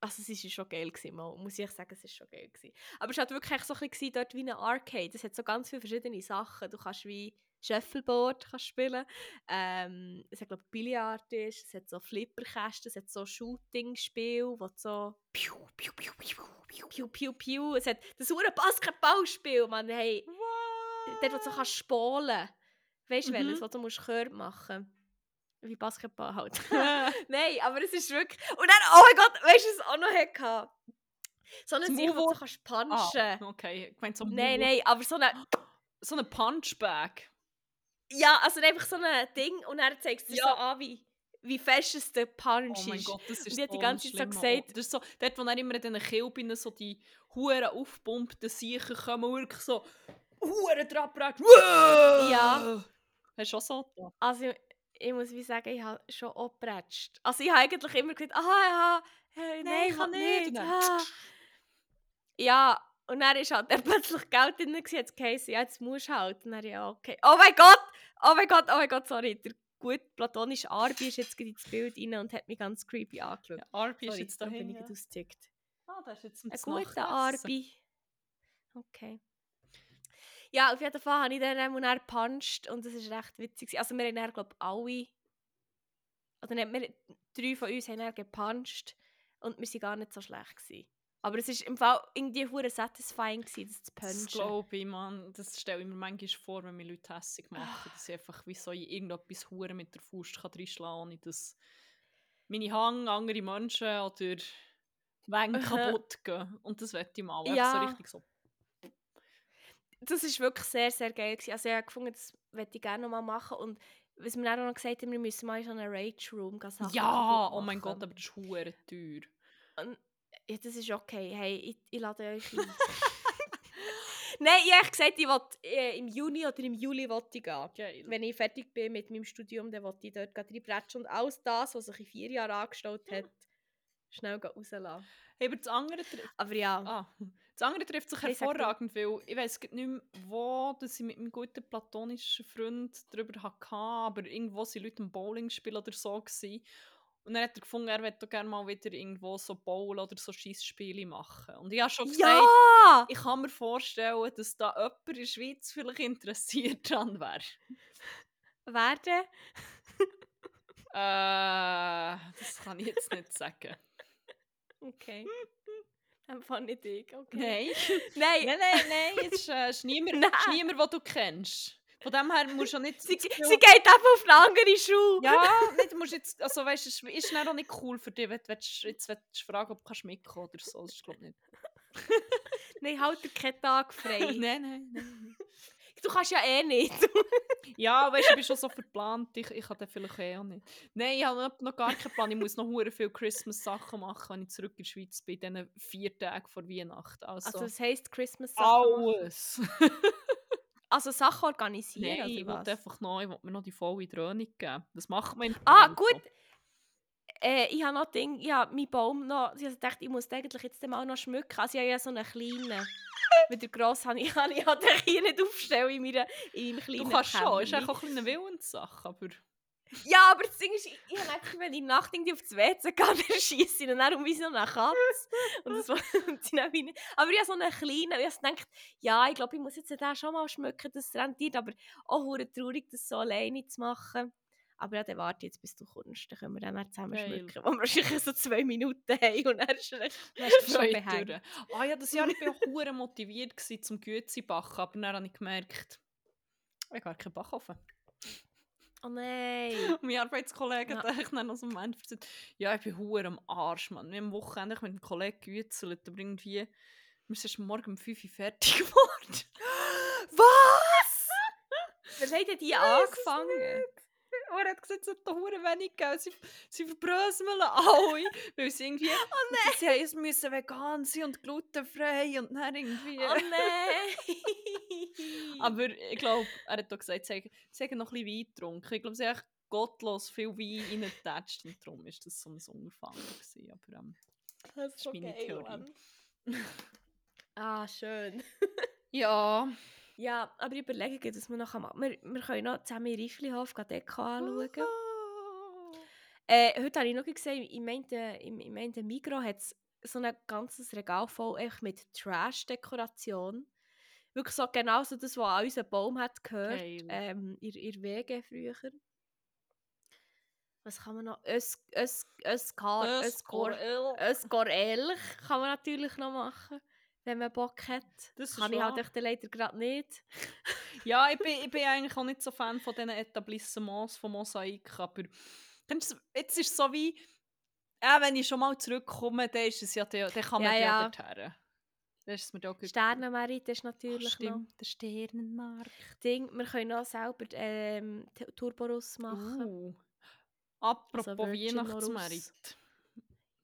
also es war schon geil, gewesen, mal, muss ich sagen, es war schon geil. Gewesen. Aber es war halt wirklich so ein bisschen dort wie ein Arcade. Es hat so ganz viele verschiedene Sachen. Du kannst wie Shuffleboard kannst spielen. Ähm, es hat glaube ich Billard ist, es hat so Flipperkästen, es hat so Shooting-Spiel, wo so piu, piu, piu, piu, piu, piu, piu, piu. Es hat das ure Basketballspiel, man, hey. What? Dort, wo du so kannst spolen. Weißt du, mhm. welches, wo du musst Chör machen wie Basketball halt. Nein, aber es ist wirklich. Und dann, oh mein Gott, weißt du, was es auch noch hatte? So eine Sache, wo du kannst punchen. Ah, okay, ich meine so Nein, nein, aber so eine. So eine Punchbag. Ja, also einfach so ein Ding und er zeigt es ja. so an, wie, wie fest es der Punch ist. Oh mein Gott, das ist und die hat die ganze Zeit so gesagt... Das ist so, dort, wo er immer in diesen Kilbinnen so die Huren aufpumpten Siechen kommen, wirklich so Huren dran Ja. Hast du auch so? Ja. Also ich muss wie sagen, ich habe schon operatscht. Also ich habe eigentlich immer gesagt, aha, ja, hey, nein, nein, ich kann nicht. nicht. Ah. Ja, und dann ist halt plötzlich Geld drin, jetzt geheißen, ja, jetzt musst du halt. Und dann, ja, okay. Oh mein Gott, oh mein Gott, oh mein Gott, sorry. Der gut platonische Arbi ist jetzt ins Bild rein und hat mich ganz creepy angeschaut. Ja, Arbi sorry, ist jetzt da bin ich ja. ausgezickt. Ah, das ist jetzt ein guter Arbi. Okay. Ja, auf jeden Fall habe ich dann und er gepuncht und das war recht witzig. Also wir haben dann, glaube ich, alle, oder nicht, wir, drei von uns haben dann gepuncht und wir waren gar nicht so schlecht. Gewesen. Aber es war im Fall irgendwie hure satisfying, gewesen, das zu punchen. Das glaube ich, man. Das stelle ich mir manchmal vor, wenn mir Leute hässlich machen, dass ich einfach wie so irgendetwas hure mit der Faust kann reinschlagen ohne dass meine Hang, andere Menschen oder Wände kaputt gehen. Und das werde ich mal. Ja. So richtig so. Das war wirklich sehr, sehr geil. Gewesen. Also ich habe gefunden, das würde ich gerne noch mal machen. Und was wir auch noch gesagt haben, wir müssen mal in so einen Rage Room gehen. Ja, oh mein Gott, aber das ist hure teuer. Und ja, das ist okay. Hey, ich, ich lade euch ein. Nein, ich habe gesagt, ich will, äh, im Juni oder im Juli will ich gehen. Geil. Wenn ich fertig bin mit meinem Studium, dann will ich dort reinbretschen und alles das, was sich in vier Jahren angestellt hat, schnell rauslassen. Hey, aber das andere... Aber ja. Ah, das andere trifft sich hervorragend, weil ich weiß nicht mehr, wo dass ich mit meinem guten platonischen Freund darüber hatte, aber irgendwo waren Leute im Bowling spielen oder so. Gewesen. Und dann hat er gefunden, er möchte gerne mal wieder irgendwo so Bowl oder so Schießspiele machen. Und ich habe schon gesagt, ja! ich kann mir vorstellen, dass da jemand in der Schweiz vielleicht interessiert dran wäre. Wer denn? äh, das kann ich jetzt nicht sagen. Okay. Einfach nicht ich, okay. Nein. nein. Nein, nein, nein, es ist, äh, ist niemand, nein. ist niemand, den du kennst. Von dem her musst du nicht... sie, sie geht einfach auf eine andere Schule. Ja, nicht, musst jetzt, also weißt du, es ist auch nicht cool für dich, wenn du jetzt willst, fragen ob du mitkommen oder so, das ist glaube ich nicht. nein, halt dir keinen Tag frei. nein, nein, nein. Du kannst ja eh nicht. ja, weißt du, ich bin schon so verplant, ich, ich den vielleicht eh auch nicht. Nein, ich habe noch gar keinen Plan, ich muss noch sehr viele Christmas-Sachen machen, wenn ich zurück in die Schweiz bin, in diesen vier Tagen vor Weihnachten. Also, also das heisst Christmas-Sachen Alles. Also Sachen organisieren? Nein, ich wollte einfach noch, ich mir noch die volle Dröhnung geben. Das macht man Ah, gut. Äh, ich habe noch Ding, ja, mein Baum noch, ich dachte, ich muss eigentlich jetzt mal noch schmücken. Also ich habe ja so einen kleinen. Mit der grossen habe ich, habe ich halt hier nicht aufstellen in, meiner, in meinem kleinen Du kannst Kämmerchen. schon, ist auch eine Willenssache, aber... Ja, aber das Ding ist, ich, ich habe einfach, wenn ich Nacht irgendwie auf das WC gehe, dann schiesse ich und dann wie so eine Katze. und das und sie nicht. Aber ich habe so einen kleinen, ich habe gedacht, ja, ich glaube, ich muss jetzt den schon mal schmücken, das rentiert, aber auch traurig, das so alleine zu machen. Aber ja, dann warte jetzt, bis du kommst, dann können wir dann zusammen Geil. schmücken, wo wir wahrscheinlich so zwei Minuten haben und dann ist es schon behängt. Ah ja, das Jahr war ich auch motiviert gewesen, zum Güezi backen, aber dann habe ich gemerkt, ich habe gar keinen Backofen. Oh nein. Und mein Arbeitskollege ja. hat dann so einen Moment gesagt, ja, ich bin hure am Arsch, Mann. Wir haben am Wochenende mit einem Kollegen geützelt, aber irgendwie, wir sind morgen um 5 Uhr fertig geworden. Was? Wer hat denn die angefangen? Er hat gesagt, es hat da hure wenig gegeben. Sie, sie verbröseln alle, weil sie irgendwie... Oh nein! Sie es müssen vegan sein und glutenfrei und dann irgendwie... Oh nein! Aber ich glaube, er hat auch gesagt, sie sie haben noch ein bisschen Wein getrunken. Ich glaube, sie haben echt gottlos viel Wein reingetatscht und darum war das so ein. Gewesen. Aber ähm, das ist meine Theorie. Mann. ah, schön. ja... Ja, aber ich überlege, dass wir noch machen. Wir, wir können noch zusammen in Rifflihof Deko anschauen. Äh, heute habe ich noch gesehen, ich meinte, im meinte Migros hat so ein ganzes Regal voll echt mit Trash-Dekoration. Wirklich so genau so das, was an unseren Baum hat gehört. Ähm, ihr, ihr Wege früher. Was kann man noch? Ös, Ös, Öskar, Öskor, Öskorel kann man natürlich noch machen, wenn man Bock hat. Das kann ich halt wahr. echt leider gerade nicht. Ja, ich bin, ich bin eigentlich auch nicht so Fan von diesen Etablissements von Mosaik, aber jetzt ist es so wie, äh, wenn ich schon mal zurückkomme, dann, ist es ja, dann, kann man Ja, ja, dorthin. Ist mir ist Ach, natürlich noch der Sternenmarkt. Ding. Wir können auch selber ähm, Turborus machen. Uh. Apropos Also Virgin Weihnachtsmerit.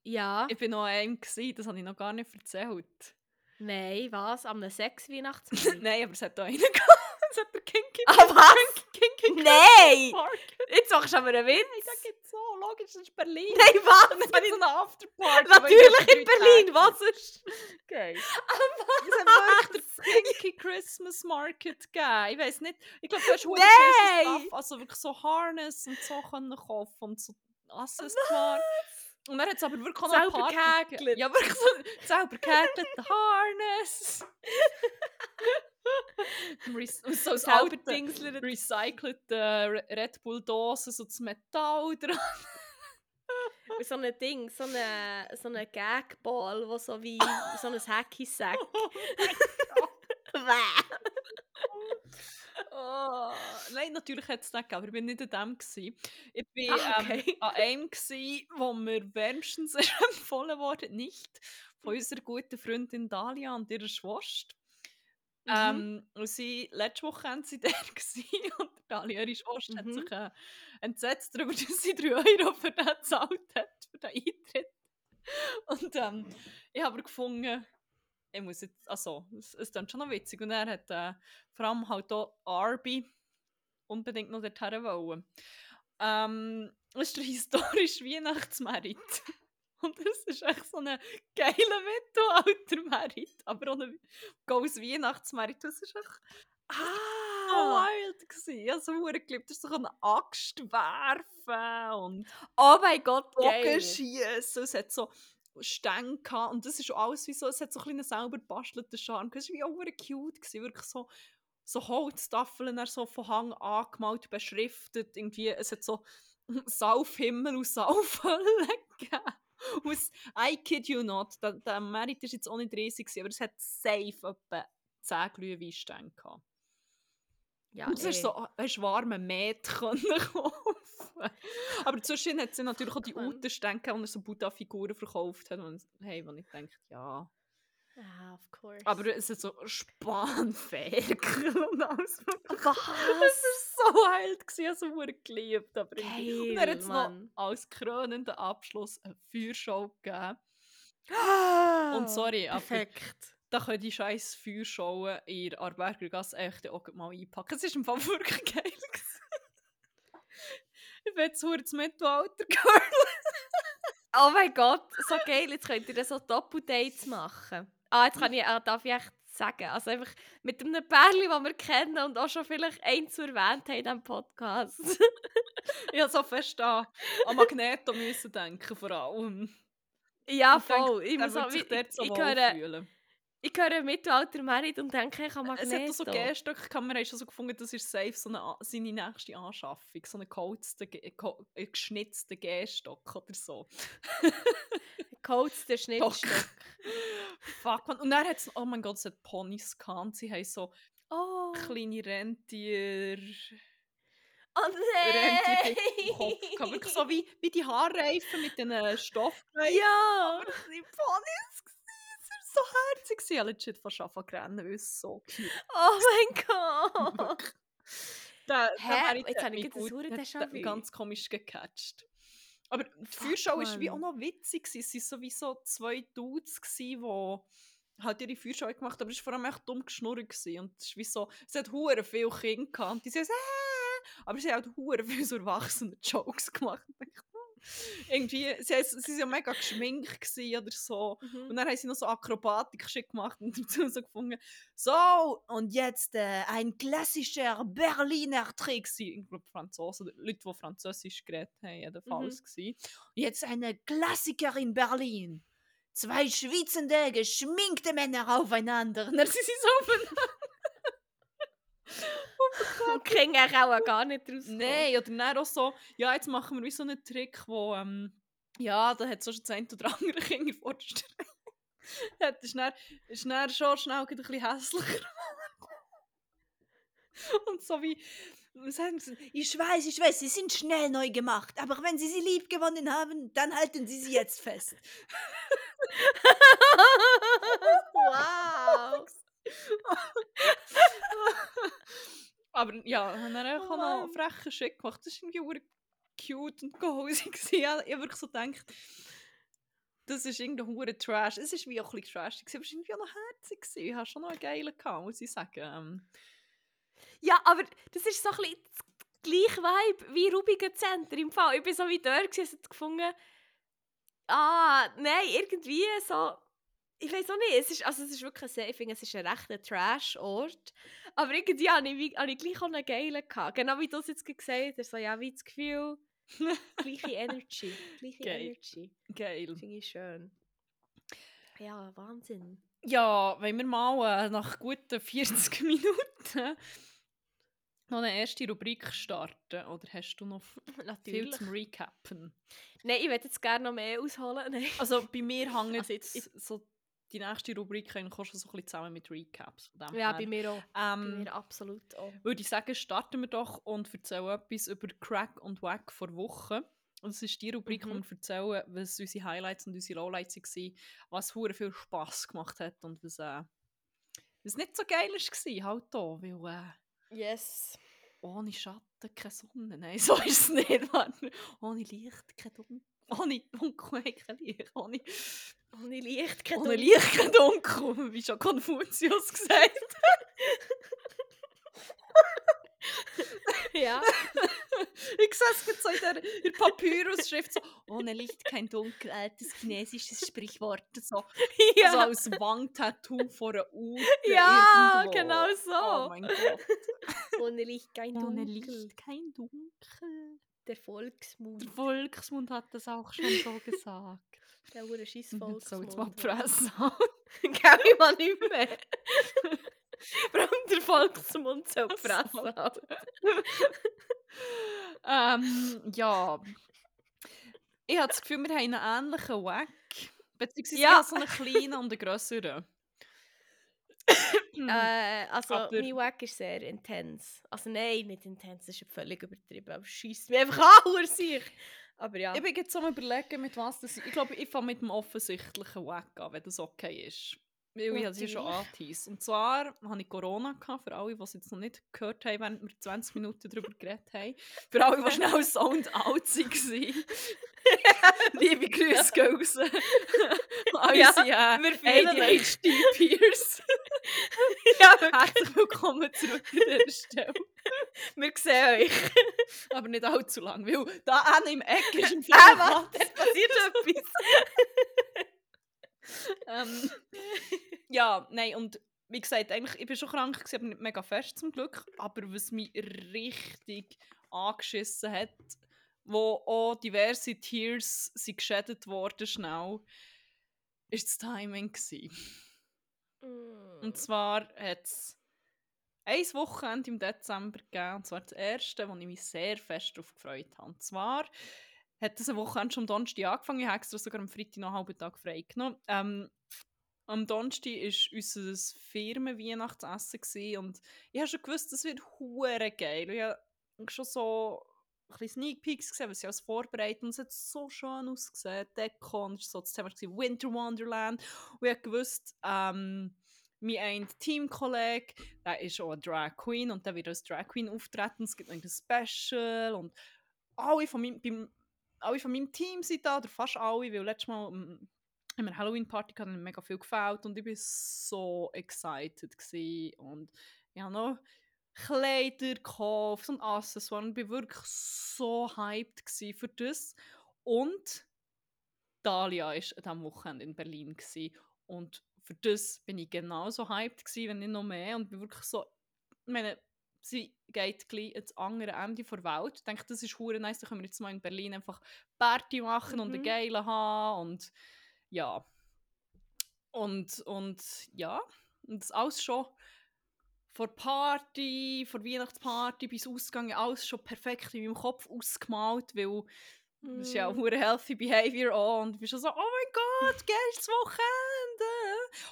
Ja. Ich war noch einem, das habe ich noch gar nicht erzählt. Nein, was? Am 6 Weihnachtsmarkt? Nein, aber es hat einen gehabt. Es hat der Kinky Ah, was? Kinky Nein! Jetzt machst du aber einen Witz. Nein, das so, logisch, das ist Berlin. Nein, was? Das ist so eine Afterparty. Natürlich in Berlin, was ist? Geil. Ah, Es hat wirklich Pinky Christmas Market gegeben. Ich weiß nicht, ich glaube, du hast Nein! viel Stuff, also wirklich so Harness und so können kaufen und so Accessoire. Und dann hat es aber wirklich auch Selber gehäkelt. Ja, wirklich so selber gehäkelte Harness. So Selber alte, dingslert. recycelte Re- Red Bull Dosen, so das Metall dran. Und so ein Ding, so ein so eine Gagball, wo so wie so ein Hacky-Sack. Oh, nein, natürlich hat es nicht gegeben, aber ich war nicht an dem. Gewesen. Ich Ah, war okay. ähm, an einem, gewesen, wo mir wärmstens empfohlen wurde, nicht von unserer guten Freundin Dalia und ihrer Schwester. Mhm. Ähm, und sie, letzte Woche waren sie gewesen, und Dalia, ihre Schwester, hat Mhm. sich äh, entsetzt darüber, dass sie 3 Euro für den gezahlt hat, für den Eintritt. Und ähm, ich habe gefunden, ich muss jetzt, also, es, es klingt schon noch witzig. Und er hat äh, vor allem halt auch Arby unbedingt noch dorthin wollen. Ähm, es ist der historische Weihnachtsmerit. Und es ist echt so ein geiler Mittelalter-Merit, aber auch ein geiles Weihnachtsmerit. Das ist echt Ah! wild gewesen. Ich habe so verdammt geliebt. Das ist so eine Axt werfen und Oh mein Gott, Bogen schießen. Es hat so Stänge gehabt und das ist alles wie so, es hat so ein bisschen einen selber gebastelten Charme. Es war wie auch cute, gewesen. wirklich so, so Holztafeln so von Hang angemalt, beschriftet. Irgendwie, es hat so Saufhimmel und Saufhölle gegeben. Es- I kid you not, der, der Merit war jetzt auch nicht riesig, gewesen, aber es hat safe etwa 10 Glühweinstände gehabt. Ja, Und es ist eh. so, du, warme Met kaufen. Aber zwischendurch hat sie natürlich auch die gehabt, wo er so Buddha-Figuren verkauft hat. Und hey, wo ich denke, ja. Ah, of course. Aber es ist so Spanferkel und alles. Es was? war so wild, gewesen, ich habe so verdammt geliebt. Aber irgendwie- und Geil, hat es noch als krönenden Abschluss eine Feuershow gegeben. Und sorry, aber- Perfekt. Da können die scheiß Feuershowen in der Arberger Gasse echt auch mal einpacken. Es ist im Fall wirklich geil. Ich bin jetzt verdammt das Mittelalter-Girl. Oh mein Gott, so geil. Jetzt könnt ihr so Doppeldates machen. Ah, jetzt kann ich, ah, darf ich echt sagen. Also einfach mit einem Pärchen, das wir kennen und auch schon vielleicht eins erwähnt haben in diesem Podcast. Ich habe so fest an, an Magneto müssen denken, vor allem. ja, Ich voll. ich, Er muss auch, ich, so ich, wohl höre, fühlen. Ich höre Mittelalter Merit und denke, ich habe Es Magneto. hat auch so haben schon so gefunden, das ist safe so eine, seine nächste Anschaffung. So einen geholzten, äh, geschnitzten Gehstock oder so. Der Schnittstock. Fuck, man. Und dann hat es, oh mein Gott, es hat Ponys gehabt. Sie haben so Oh, kleine Rentier... oh nein! Kopf. Wirklich so wie, wie die Haarreifen mit den Stoffreifen. Ja! Aber das sind Ponys. Es so herzig. Ich habe legit fast angefangen zu so cute Oh mein Gott! der, Hä? Mary, Jetzt habe ich der hat mich Déjà-vu. ganz komisch gecatcht. Aber die Fuck, Feuerschau war wie auch noch witzig. Es waren sowieso zwei Dudes, die halt ihre Feuerschau gemacht haben, aber es war vor allem echt dumm geschnurrt. Und es ist wie so, es hat hure viele Kinder gehabt und die so, äh, aber sie haben halt hure viele so erwachsene Jokes gemacht. Und. Irgendwie, sie, sie ja mega geschminkt gewesen oder so. Mhm. Und dann haben sie noch so Akrobatik-Shit gemacht und so gefunden, so, und jetzt äh, ein klassischer Berliner Trick. Sie- Ich glaube, Franzosen, Leute, die Französisch geredet haben, jedenfalls. Mhm. Jetzt eine Klassiker in Berlin. Zwei schwitzende, geschminkte Männer aufeinander. Und dann sind sie so aufeinander. Und Kinder auch gar nicht raus. Nein, oder dann auch so, ja, jetzt machen wir wie so einen Trick, wo, ähm, ja, da hat so schon das eine oder andere Kind vor der Strecke. Das ist dann, ist dann schon schnell ein bisschen hässlicher. Und so wie, was haben sie? Ich weiß, ich weiß, sie sind schnell neu gemacht, aber wenn sie sie lieb gewonnen haben, dann halten sie sie jetzt fest. wow. aber ja, haben dann auch Oh noch Mann. frechen Shit gemacht. Das war irgendwie cute und cozy. ich habe wirklich so gedacht, das ist irgendwie hure Trash. Es ist wie auch ein bisschen trashig, gewesen, aber es war irgendwie auch noch herzig. Ich hatte schon noch einen geilen, gehabt, muss ich sagen. Ähm, Ja, aber das ist so ein bisschen das gleiche Vibe wie Rubiger Center im Fall. Ich bin so wie dort und gefunden, ah, nein, irgendwie so, ich weiß auch nicht, es ist, also es ist wirklich sehr, ich finde, es ist ein rechter Trash-Ort, aber irgendwie habe ich, habe ich gleich auch einen geilen gehabt. Genau wie du es jetzt gesagt hast, so, ja, wie das Gefühl, gleiche Energy, gleiche Geil. Energy, geil. finde ich schön. Ja, Wahnsinn. Ja, wenn wir mal äh, nach guten 40 Minuten noch eine erste Rubrik starten? Oder hast du noch viel Natürlich. zum Recappen? Nein, ich würde jetzt gerne noch mehr ausholen. Nein. Also bei mir Also jetzt jetzt- so die nächste Rubrik auch schon so ein bisschen zusammen mit Recaps. Von dem Ja, her, bei mir auch. Bei ähm, mir absolut auch. würde ich sagen, starten wir doch und erzählen etwas über Crack und Wack vor Wochen. Und es ist die Rubrik, Mhm. wo wir erzählen, was unsere Highlights und unsere Lowlights waren, was hure viel Spass gemacht hat und was, äh, was nicht so geil war, halt da, weil äh, Yes. ohne Schatten keine Sonne, nein, so ist es nicht, Mann. ohne Licht kein Dunkel, ohne Dunkelheit kein Licht, ohne, Ohne Licht, kein ohne Dunkel. Licht kein Dunkel, wie schon Konfuzius gesagt Ja. Ich sehe es gerade so in der, in der Papyrus-Schrift so, ohne Licht kein Dunkel, altes chinesisches Sprichwort, so, ja. so als Wangtattoo vor einer Uhr. Ja, irgendwo. genau so. Oh mein Gott. Ohne Licht kein Ohne Dunkel. Licht kein Dunkel. Der Volksmund. Der Volksmund hat das auch schon so gesagt. Der wurde scheiß So, Volksmund. jetzt mal die Presse an. Gell, ich mal nicht mehr. Allem der Volksmund soll die Fresse haben. ähm, ja. Ich habe das Gefühl, wir haben einen ähnlichen Wack. Beziehungsweise Ja. so einen kleinen und einen grösseren. Äh, also, Aber- mein Wack ist sehr intens. Also, nein, nicht intens, das ist völlig übertrieben. Aber schießt mich einfach an, sich. Aber ja. Ich bin jetzt so am überlegen, mit was das Ich glaube, ich fange mit dem offensichtlichen Wack an, wenn das okay ist. Weil ich habe ja schon angeteased. Und zwar hatte ich Corona, gehabt, für alle, die es jetzt noch nicht gehört haben, während wir 20 Minuten darüber geredet haben. Für alle, die schnell Sound out waren. Liebe Grüße gehen raus. An Ja, äh, wir. ADHD-Peers. ja. Herzlich willkommen zurück an dieser Stelle. Wir sehen euch. Aber nicht allzu lang, weil da hinten im Eck ist ein Ah, warte, es passiert etwas. Ähm, ja, nein, und wie gesagt, eigentlich, ich bin schon krank, gewesen, aber nicht mega fest zum Glück. Aber was mich richtig angeschissen hat, wo auch diverse Tiers sind geschädigt worden schnell, ist das Timing gewesen. Und zwar hat es ein Wochenende im Dezember gegeben, und zwar das erste, wo ich mich sehr fest darauf gefreut habe. Und zwar hat es eine Woche schon am Donnerstag angefangen, ich habe extra sogar am Freitag noch einen halben Tag frei genommen. Ähm, am Donnerstag war unser Firmen-Weihnachtsessen und ich habe schon gewusst, das wird hure geil. Ich habe schon so ein bisschen Sneak Peeks gesehen, was sie alles vorbereiten und es hat so schön ausgesehen. Deko und war so das Thema gewesen, Winter Wonderland und ich habe gewusst, ähm, mein ein Teamkollege, der ist auch eine Drag Queen und der wird als Drag Queen auftreten. Es gibt ein Special und alle von meinem, alle von meinem Team sind da, oder fast alle, weil letztes Mal um, in einer Halloween-Party hat mir mega viel gefällt und ich war so excited gewesen. und ich habe noch Kleider gekauft und Accessoires und ich war wirklich so hyped für das. Und Dalia war diesem Wochenende in Berlin gewesen. und für das bin ich genauso hyped gewesen, wenn nicht noch mehr und bin wirklich so, ich meine, sie geht gleich ins andere Ende der Welt. Ich denke, das ist hure nice, da können wir jetzt mal in Berlin einfach Party machen mhm. und eine geile haben und ja. Und, und ja, und das alles schon vor Party, vor Weihnachtsparty bis Ausgang, alles schon perfekt in meinem Kopf ausgemalt, weil das ist ja auch mm. healthy behavior auch und du bist schon so, oh mein Gott, geiles Wochenende!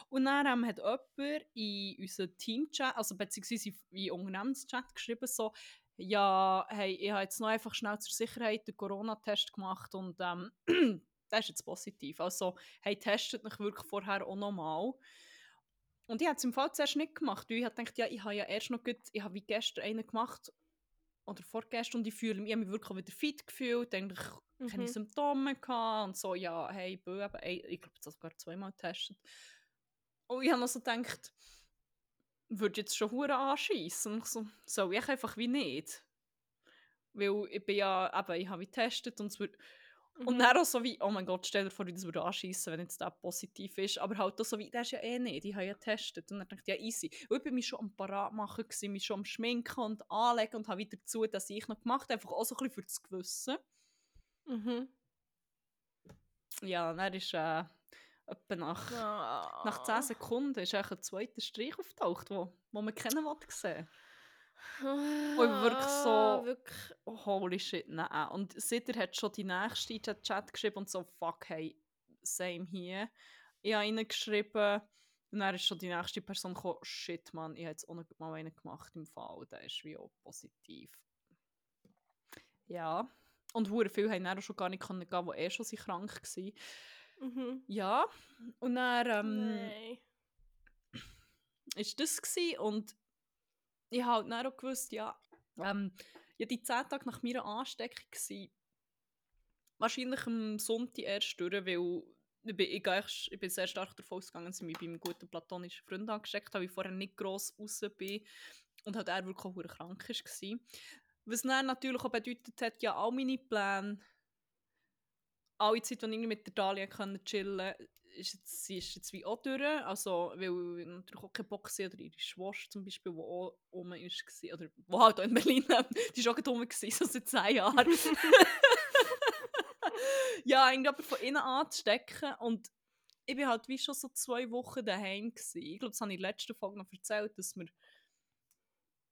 Und dann ähm, hat jemand in unserem Teamchat, also beziehungsweise in Unternehmenschat geschrieben so, ja, hey, ich habe jetzt noch einfach schnell zur Sicherheit den Corona-Test gemacht und ähm, der ist jetzt positiv. Also, hey, testet mich wirklich vorher auch nochmal. Und ich habe es im Fall zuerst nicht gemacht, weil ich gedacht, ja, ich habe ja erst noch gut, ich habe wie gestern einen gemacht, oder vorgestern, und ich fühle mich, ich habe mich wirklich wieder fit gefühlt, eigentlich mhm. keine Symptome gehabt und so, ja, hey, bö, ey, ich glaube, ich habe sogar zweimal getestet. Und ich habe noch so gedacht, würde jetzt schon Huren anschießen. Und ich so, soll ich einfach wie nicht? Weil ich bin ja, eben, ich habe getestet und es wird Mhm. Und dann auch so wie, oh mein Gott, stell dir vor, wie das würde anschießen, wenn jetzt der positiv ist. Aber halt auch so wie, der ist ja eh nicht, ich habe ja getestet. Und dann dachte ich, ja, easy. Und ich war mich schon am Parat machen, gewesen, mich schon am Schminken und anlegen und habe wieder zu, dass ich noch gemacht habe, einfach auch so ein bisschen für das Gewissen. Mhm. Ja, dann ist äh, etwa nach, oh. nach 10 Sekunden ist ein zweiter Streich auftaucht, wo, wo man kennen wollte sehen. Und ich wirklich so, ah, wirklich, holy shit, nein. Und Sitter hat schon die nächste in den Chat geschrieben und so, fuck, hey, same hier. Ich habe ihnen geschrieben und dann ist schon die nächste Person gekommen, shit, man, ich habe jetzt auch noch mal einen gemacht im Fall, der ist wie auch positiv. Ja. Und hure viele haben dann auch schon gar nicht gehen, die eh schon krank waren. Mhm. Ja. Und dann ähm, nee. ist das gewesen. und ich habe halt auch gewusst, ja, ähm, ja, die zehn Tage nach meiner Ansteckung waren wahrscheinlich am Sonntag erst durch, weil ich bin, ich, ich bin sehr stark davon ausgegangen, dass ich mich bei einem guten platonischen Freund angesteckt habe, weil ich vorher nicht gross raus bin und halt er wirklich auch krank war. Was dann natürlich auch bedeutet hat, ja, all meine Pläne, alle Zeit, die ich mit der Dalia chillen konnte, ist jetzt, sie ist jetzt wie auch durch, also, weil natürlich auch kein Bock war, oder ihre Schwester zum Beispiel, die auch rum war, oder die halt auch in Berlin, die war auch rum, so seit zehn Jahren. ja, irgendwie aber von innen anzustecken und ich bin halt wie schon so zwei Wochen daheim gewesen. Ich glaube, das habe ich in der letzten Folge noch erzählt, dass wir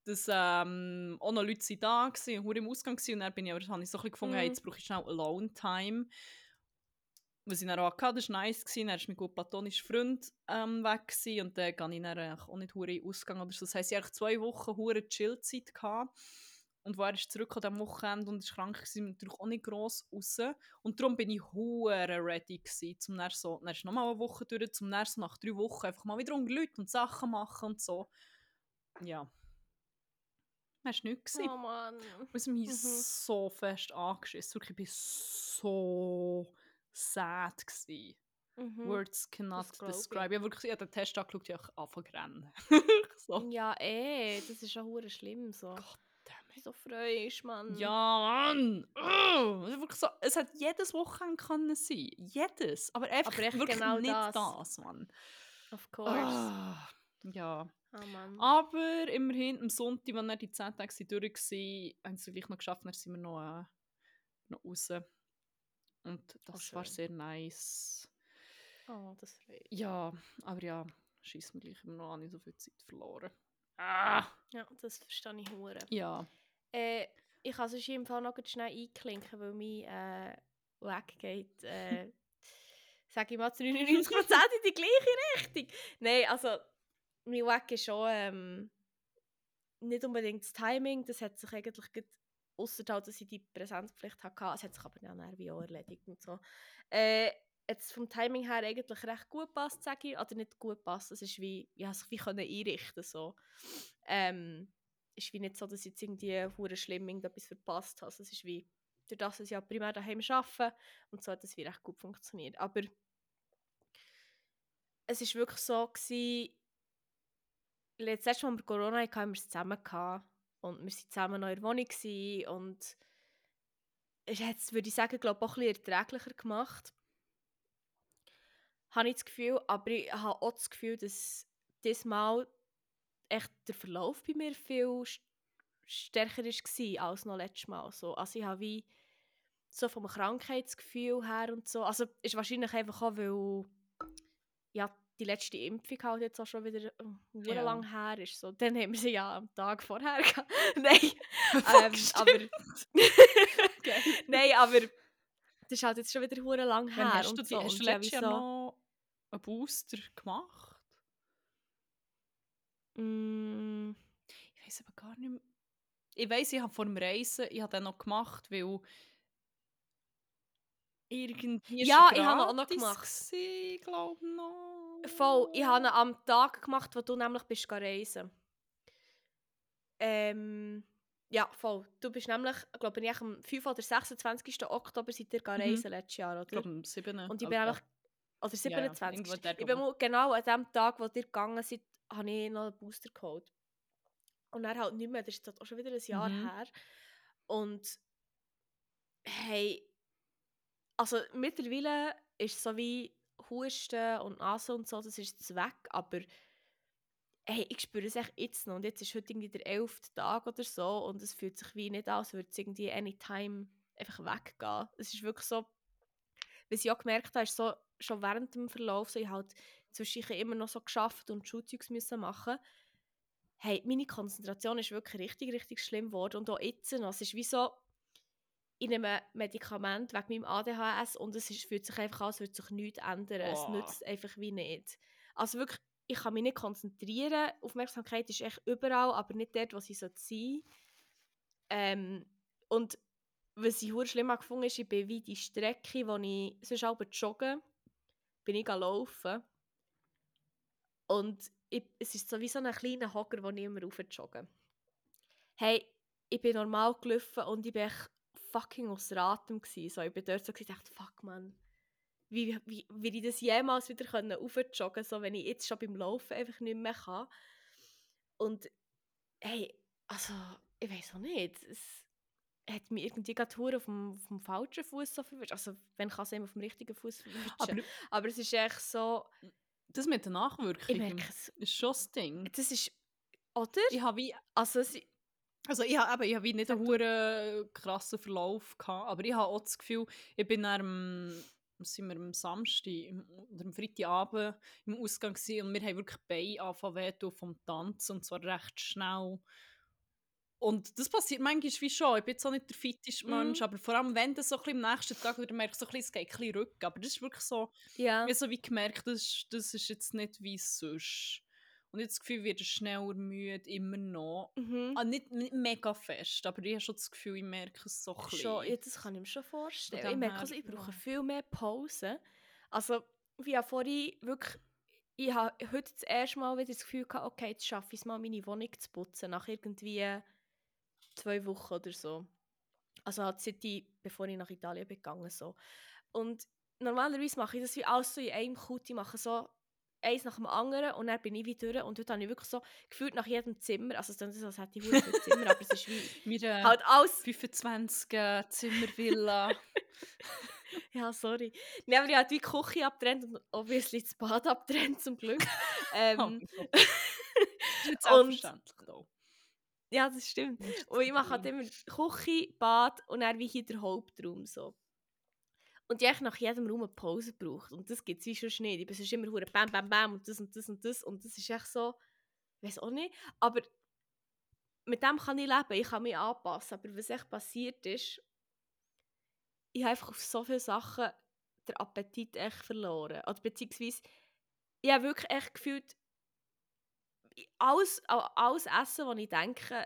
dass ähm, auch noch Leute da waren und im Ausgang waren. Und dann bin ich aber, habe ich so ein bisschen gefunden, mm. hey, jetzt brauche ich schnell Alone Time was ich dann auch hatte, das war nice. Gewesen. Dann war mein gut platonischer Freund ähm, weg gewesen, und dann kann ich dann auch nicht hure Ausgang oder so. Das heisst, ich hatte zwei Wochen hure Chillzeit. Gehabt. Und er ist zurück an diesem Wochenende und krank war, sind wir natürlich auch nicht gross raus. Und darum bin ich hure ready gewesen, zum dann so, dann ist nochmal eine Woche durch, zum dann so nach drei Wochen einfach mal wieder unter Leute und Sachen machen und so. Ja. Das war nichts. Oh Mann. Und mich mhm. so fest angeschissen. Wirklich, ich bin so sad gewesen. Mhm. Words cannot describe. Ich habe wirklich ich hab den Test angeschaut, ich habe angefangen zu rennen. so. Ja, eh, das ist auch schlimm so. Gott, so freust, Mann. Ja, Mann! Oh, wirklich so, es hat jedes Wochenende können sein. Jedes. Aber einfach Aber wirklich genau nicht das. das, Mann. Of course. Oh, ja. Oh, Aber immerhin, am Sonntag, als die 10 Tage durch waren, haben sie es gleich noch geschafft, dann sind wir noch, äh, noch raus. Und das oh, war sehr nice. Oh, das freut Ja, aber ja, schießt mir gleich immer noch an, nicht so viel Zeit verloren. Ah! Ja, das verstehe ich hure. Ja. Äh, ich kann sonst im Fall noch schnell einklinken, weil mein äh, Weg geht, äh, sage ich mal, zu 99% in die gleiche Richtung. Nein, also, mein Weg ist schon ähm, nicht unbedingt das Timing, das hat sich eigentlich Außer halt, dass ich die Präsenzpflicht hatte. Es hat sich aber dann wie auch erledigt und so. Äh, jetzt vom Timing her eigentlich recht gut passt, sage ich. Oder nicht gut passt, es ist wie, ja, sich wie können einrichten so. Ähm, ist wie nicht so, dass ich jetzt irgendwie hure schlimm irgendetwas verpasst habe. Also es ist wie, durch das, dass ich ja primär daheim arbeite und so hat es wie recht gut funktioniert. Aber es ist wirklich so gewesen, das letzte Mal, als wir Corona hatten, haben wir es zusammen gehabt. Und wir waren zusammen in der Wohnung und es hat es, würde ich sagen, glaube auch bisschen erträglicher gemacht. Habe ich das Gefühl, aber ich habe auch das Gefühl, dass diesmal echt der Verlauf bei mir viel stärker war als noch letztes Mal. So, also ich habe wie so vom Krankheitsgefühl her und so, also ist wahrscheinlich einfach auch, weil ja, die letzte Impfung halt jetzt auch schon wieder äh, ja. lang her ist. So, dann haben wir sie ja am Tag vorher gehabt. Nein, ähm, aber Nein, aber das ist halt jetzt schon wieder hure lang her. hast du, die, so. hast du letztes Jahr noch einen Booster gemacht? Mm. Ich weiß aber gar nicht mehr. Ich weiß, ich habe vor dem Reisen, ich habe den noch gemacht, weil irgendwie Ja, ich habe auch noch gemacht. Ich glaube noch. Voll, ich habe ihn am Tag gemacht, wo du nämlich bist reisen. Ähm, ja, voll. Du bist nämlich, glaube ich, am 5. oder 26. Oktober seid ihr mhm. reisen letztes Jahr, oder? Ich glaube am 7. Und ich bin einfach, oder 27. Ja, ja, ich bin genau an dem Tag, wo ihr gegangen seid, habe ich noch einen Booster geholt. Und er halt nicht mehr, das ist auch schon wieder ein Jahr mhm. her. Und hey, also mittlerweile ist es so wie Husten und Nase und so, das ist weg, aber hey, ich spüre es echt jetzt noch und jetzt ist heute irgendwie der elfte Tag oder so und es fühlt sich wie nicht an, als würde es irgendwie anytime einfach weggehen. Es ist wirklich so, was ich auch gemerkt habe, ist so, schon während dem Verlauf, so ich halt zwischendurch immer noch so geschafft und Schulzeugs müssen machen. Hey, meine Konzentration ist wirklich richtig, richtig schlimm geworden und auch jetzt noch. Es ist wie so, in einem Medikament wegen meinem ADHS und es ist, fühlt sich einfach an, als würde sich nichts ändern. Oh. Es nützt einfach wie nicht. Also wirklich, ich kann mich nicht konzentrieren. Aufmerksamkeit ist echt überall, aber nicht dort, wo sie sein sollte. Ähm, und was ich sehr schlimm gefunden ist, ich bin wie die Strecke, wo ich sonst auch joggen, bin ich laufen. Und ich, es ist so wie so ein kleiner Hocker, wo ich immer rauf jogge. Hey, ich bin normal gelaufen und ich bin fucking aus Atem gewesen. So, ich bin dort so gedacht, fuck man, wie, wie, wie ich das jemals wieder können aufjoggen so wenn ich jetzt schon beim Laufen einfach nicht mehr kann. Und hey, also, ich weiß auch nicht, es hat mich irgendwie gerade auf dem, auf dem falschen Fuß so verwischt. Also, wenn kann es eben auf dem richtigen Fuß verwischen. Aber, aber es ist echt so... Das mit der Nachwirkung ist schon das Ding. Das ist... Oder? Ich habe wie... Also, es, also ich habe hab nicht einen hohen krassen Verlauf gehabt, aber ich habe auch das Gefühl, ich bin am, sind wir am Samstag oder am Freitagabend im Ausgang gewesen, und wir haben wirklich Beine angefangen vom Tanzen und zwar recht schnell. Und das passiert manchmal wie schon. Ich bin jetzt auch nicht der fitteste. Mensch, aber vor allem, wenn du so ein am nächsten Tag wieder merkst, so ein bisschen, es geht ein bisschen Rücken. Aber das ist wirklich so, ja. ich so wie gemerkt, das, das ist jetzt nicht wie sonst. Und jetzt das Gefühl, wird schneller müde, immer noch. Mhm. Ah, nicht, nicht, mega fest, aber ich habe schon das Gefühl, ich merke es so ein schon, ja, Das kann ich mir schon vorstellen. Ich merke also, ich brauche viel mehr Pause. Also, wie ja vorhin wirklich, ich habe heute das erste Mal wieder das Gefühl gehabt, okay, jetzt schaffe ich es mal, meine Wohnung zu putzen, nach irgendwie zwei Wochen oder so. Also halt seit ich, bevor ich nach Italien bin gegangen so. Und normalerweise mache ich das wie alles so in einem Kut, ich mache so eins nach dem anderen und dann bin ich wieder durch und dort habe ich wirklich so gefühlt nach jedem Zimmer, also es ist als hätte ich ein Zimmer, aber es ist wie Meine halt alles... 25 äh, Zimmervilla. ja, sorry. Nein, aber ich habe die Küche abtrennt und obviously das Bad abtrennt zum Glück. ähm, oh, und, ja, das stimmt. Und ich mache halt immer Küche, Bad und dann wie hier der Hauptraum so. Und ich nach jedem Raum eine Pause braucht. Und das gibt es wie schon nicht. Es ist immer hure bam, bam, bam und das und das und das. Und das ist echt so, ich weiß auch nicht. Aber mit dem kann ich leben, ich kann mich anpassen. Aber was echt passiert ist, ich habe einfach auf so viele Sachen den Appetit echt verloren. Oder beziehungsweise, ich habe wirklich echt gefühlt, alles, alles Essen, was ich denke,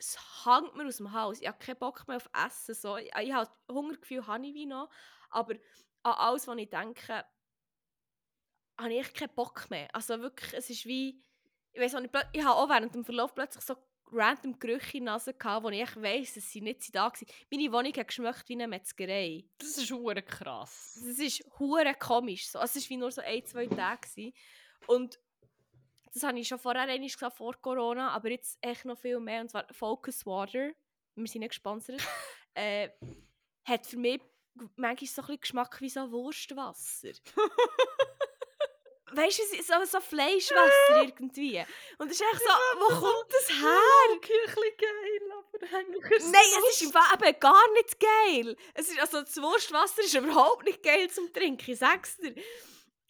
es hängt mir aus dem Haus. Ich habe keinen Bock mehr auf Essen. So. Ich, ich habe Hungergefühl, habe ich wie noch. Aber an alles, was ich denke, habe ich keinen Bock mehr. Also wirklich, es ist wie, ich weiß nicht, ich habe auch während dem Verlauf plötzlich so random Gerüche in der Nase gehabt, wo ich weiss, dass sie nicht da waren. Meine Wohnung hat geschmeckt wie eine Metzgerei. Das ist hure krass. Das ist hure komisch. So. Es war wie nur so ein, zwei Tage. Gewesen. Und das habe ich schon vorher einmal gesagt, vor Corona, aber jetzt echt noch viel mehr. Und zwar Focus Water, wir sind nicht gesponsert, äh, hat für mich manchmal so ein bisschen Geschmack wie so Wurstwasser. weißt du, so, so Fleischwasser irgendwie. Und es ist echt so, wo kommt das her? Okay, ein bisschen geil, aber eigentlich ist Nein, es ist im Fall eben gar nicht geil. Es ist, also das Wurstwasser ist überhaupt nicht geil zum Trinken, ich sag's dir.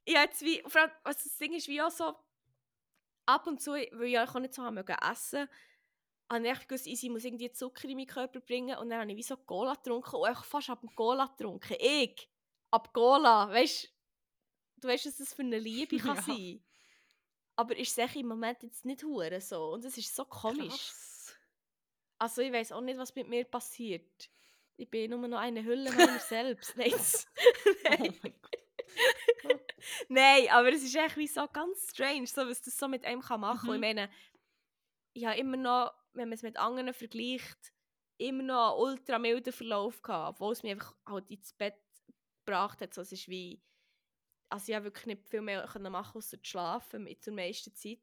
Ich jetzt wie, vor allem, also das Ding ist wie auch so, ab und zu, weil ich auch nicht so haben mögen essen, habe ich gewusst, ich muss irgendwie Zucker in meinen Körper bringen und dann habe ich wie so Cola getrunken und ich fast ab dem Cola getrunken. Ich, ab Cola, weißt du, weißt, was das für eine Liebe kann Ja. sein Aber ist es im Moment jetzt nicht hure so und es ist so komisch. Krass. Also ich weiß auch nicht, was mit mir passiert. Ich bin nur noch eine Hülle meiner selbst. Nein, das- Oh mein Gott. Nein, aber es ist echt wie so ganz strange, so, was das so mit einem kann machen kann. Mhm. Ich meine, ich habe immer noch, wenn man es mit anderen vergleicht, immer noch einen ultra milden Verlauf gehabt, obwohl es mich einfach halt ins Bett gebracht hat. So, es ist wie, also ich habe wirklich nicht viel mehr können machen außer zu schlafen mit der meisten Zeit.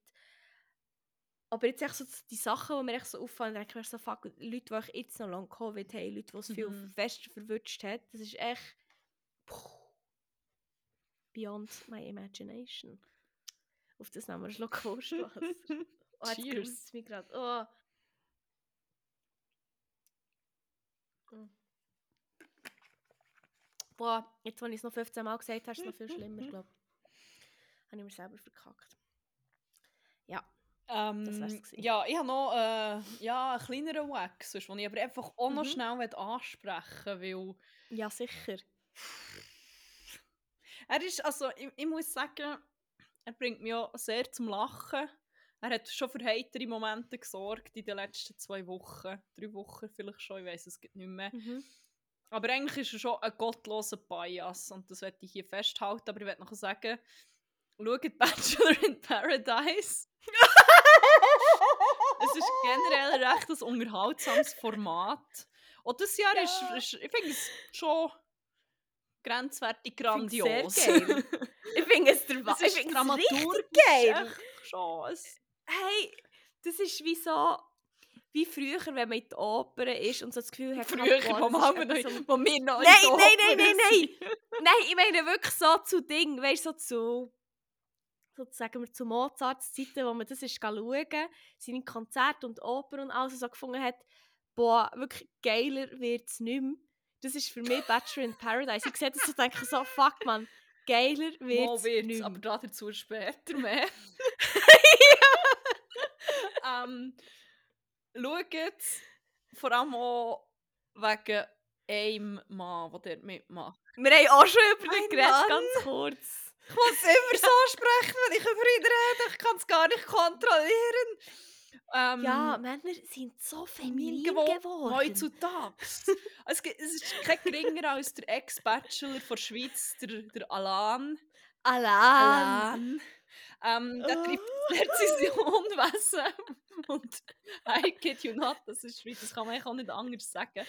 Aber jetzt echt so die Sachen, die mir echt so auffallen, denke ich mir so, fuck, Leute, die ich jetzt noch lange Covid haben, Leute, die es viel Mhm. fest verwünscht hat, das ist echt beyond my imagination. Auf das nehmen wir einen Schluck Wurstwasser. Oh, jetzt Cheers. mich gerade. Oh. Mm. Boah, jetzt, wenn ich es noch 15 Mal gesagt habe, ist es noch viel schlimmer, glaube ich. Habe ich mir selber verkackt. Ähm, Das wär's gewesen. ja, ich habe noch äh, ja, einen kleineren Wax, den ich aber einfach auch noch Mhm. schnell ansprechen weil Ja, sicher. Er ist, also ich, ich muss sagen, er bringt mich auch sehr zum Lachen. Er hat schon für heitere Momente gesorgt in den letzten zwei Wochen, drei Wochen vielleicht schon, ich weiß es gibt nicht mehr. Mhm. Aber eigentlich ist er schon ein gottloser Bias und das werde ich hier festhalten. Aber ich werde noch sagen, schaut Bachelor in Paradise. es ist generell ein recht ein unterhaltsames Format. Und das Jahr Ja. ist, ist, ich finde es schon grenzwertig find's sehr grandios. geil. Ich finde es der es Wa- ich ist finde es richtig geil. Hey, das ist wie so, wie früher, wenn man in die Oper ist und so das Gefühl hat, früher, wo, wir noch, wo wir noch in Nein, der nein, nein, Oper nein, nein. sind. Nein, ich meine wirklich so zu Dingen, weißt so zu, so sagen wir zu Mozarts Zeiten, wo man das ist schauen, seine Konzerte und Oper und alles so gefunden hat, boah, wirklich geiler wird es nicht mehr. Das ist für mich Bachelor in Paradise. Ich sehe das und denke so, fuck man, geiler wird Mal wird's, nicht aber dazu später mehr. ähm, schaut vor allem auch wegen einem Mann, der dort mitmacht. Wir haben auch schon über den geredet, ganz kurz. Ich muss immer so sprechen, wenn ich über ihn rede. Ich kann es gar nicht kontrollieren. Ähm, Ja, Männer sind so feminin geworden. Heutzutage. es, es ist kein geringer als der Ex-Bachelor der Schweiz, der, der Alan. Alan. Alan. Ähm, der Oh. treibt Präzisionwesen. Und I kid you not, das ist Schweiz, das kann man eigentlich auch nicht anders sagen.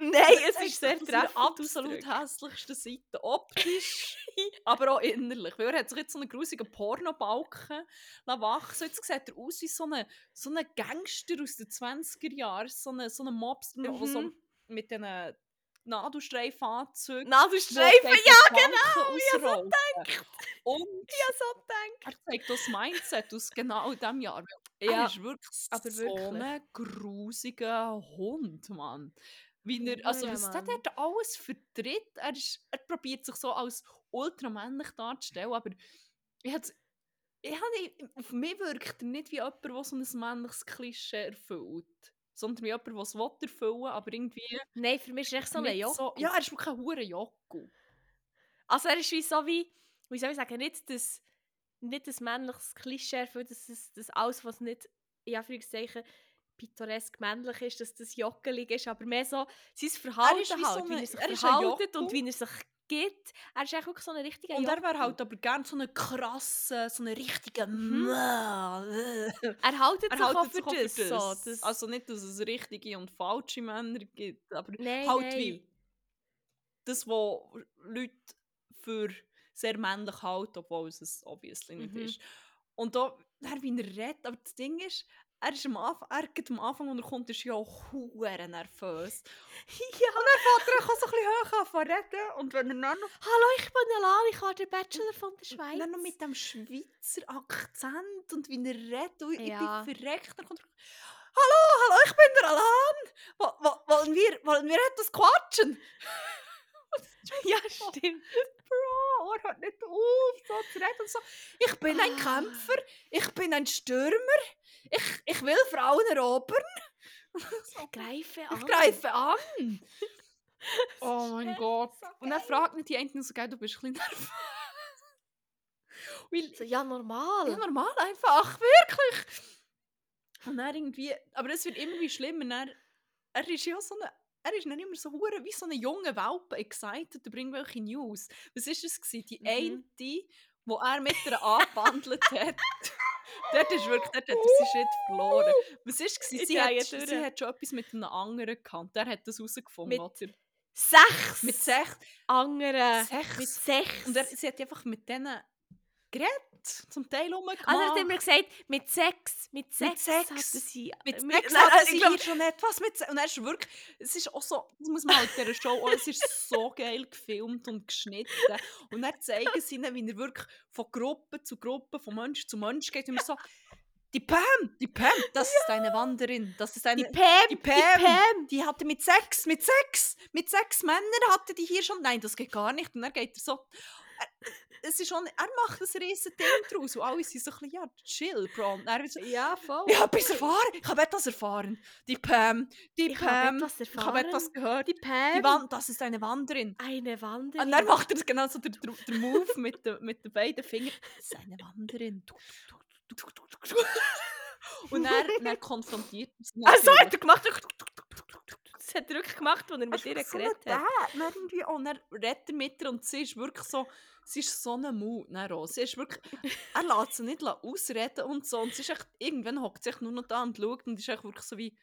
Nein, es ist sehr treffend absolut hässlichsten Seite. Optisch, aber auch innerlich. Weil er hat sich jetzt so einen grusigen Pornobalken wachsen. Jetzt sieht er aus wie so ein so eine Gangster aus den 20er Jahren. So ein so eine Mobster, der so Mhm. mit diesen Nadelstreifanzügen. Nadelstreifen, ja, genau! Ich so Und ja, so denkt. er zeigt das Mindset aus genau diesem Jahr. Weil Ja, er ist wirklich aber so wirklich. ein grusiger Hund, Mann. Wie er, also Hure, was der Mann. dort alles vertritt, er, ist, er probiert sich so als ultramännlich darzustellen, aber ich ich hab auf mich wirkt er nicht wie jemand, der so ein männliches Klischee erfüllt. Sondern wie jemand, der es erfüllen aber irgendwie Nein, für mich ist er echt so ein nicht Jocko. ja, er ist wirklich ein hure Jocko. Also er ist wie so wie, wie soll ich sagen, nicht das, nicht das männliches Klischee erfüllt, das, das alles, was nicht, in Anführungszeichen, pittoresk männlich ist, dass das jockelig ist, aber mehr so sein Verhalten wie halt, so wie eine- er sich er Jocko. und wie er sich gibt. Er ist eigentlich so ein richtiger Und er wäre halt aber gerne so einen krassen, so einen richtigen Mhm. Er haltet Er sich auch für das. für das. So, das Also nicht, dass es richtige und falsche Männer gibt, aber nein, halt nein. wie das, was Leute für sehr männlich halten, obwohl es es obviously nicht Mhm. ist. Und da, wie er redet, aber das Ding ist, er ist am Anfang, er geht am Anfang, als er kommt, ist ja auch hure nervös. ja. Und dann fährt er auch so ein bisschen hoch an zu reden und wenn er noch, Hallo, ich bin Alana, ich habe den Bachelor von der Schweiz. dann noch mit dem Schweizer Akzent und wie er redet, und Ja. ich bin verreckt, dann kommt er, Hallo, hallo, ich bin der Alan. Wo- wo- Wollen wir, wollen wir etwas quatschen? ja, stimmt. Bro, er hört nicht auf, so zu reden. und So. Ich bin ein Ah. Kämpfer, ich bin ein Stürmer, ich, ich will Frauen erobern. so, Greife ich an. greife an. Oh mein Gott. so Und dann fragt nicht die einen so, du bist ein bisschen nervös. Weil, So, ja, normal. ja, normal einfach, wirklich. Und dann irgendwie, aber es wird immer wie schlimmer. Dann, er ist ja so eine, er ist dann immer so hure wie so eine junge Welpe, excited über irgendwelche News. Was ist es gewesen? Die Mhm. eine, wo er mit ihr angebandelt hat. Dort ist wirklich, dort hat er seinen Shit verloren. Was? Ich Sie, drehe hat, sie hat schon etwas mit einem anderen gehabt. Der hat das herausgefunden, Mit oder? Sechs. Mit sechs. anderen. Sechs. Mit sechs. Und er, sie hat einfach mit denen geredet, zum Teil rumgemacht. also, er hat immer gesagt, mit sechs. Mit sechs. sechs. Hatte sie. Mit mit- sechs nein, sie glaub- hier schon etwas mit Und er ist wirklich, es ist auch so, das muss man halt dieser Show, auch, es ist so geil gefilmt und geschnitten. Und dann zeigen sie ihnen, wie er wirklich von Gruppe zu Gruppe, von Mensch zu Mensch geht. Und immer so, die Pam, die Pam, das ist eine Wanderin, das ist eine... Die Pam. die Die Pam. Pam. die hatte mit sechs, mit sechs, mit sechs Männern hatte die hier schon. Nein, das geht gar nicht. Und dann geht er so. Er, es ist schon, er macht ein riesen Ding draus. Und alle sind so ein bisschen, ja, chill, Bro. Und er so, Ja, voll. ich habe etwas erfahren. Ich habe etwas erfahren. Die Pam, die Ich Pam. habe etwas Ich habe erfahren. etwas gehört. Die Pam. Die Wand, das ist eine Wanderin. Eine Wanderin. Und dann macht er das genau so der, der Move mit, den, mit den beiden Fingern. Das ist eine Wanderin. Und er, dann konfrontiert er sie Ah, so hat er gemacht. Das hat er wirklich gemacht, als er mit ihr so geredet hat. Dann irgendwie, und dann redet er mit ihr und sie ist wirklich so, sie ist so eine Mut. Auch. Sie ist wirklich, er lässt sie nicht ausreden und so. Und sie ist echt, irgendwann hockt sie echt nur noch da und schaut und ist echt wirklich so wie,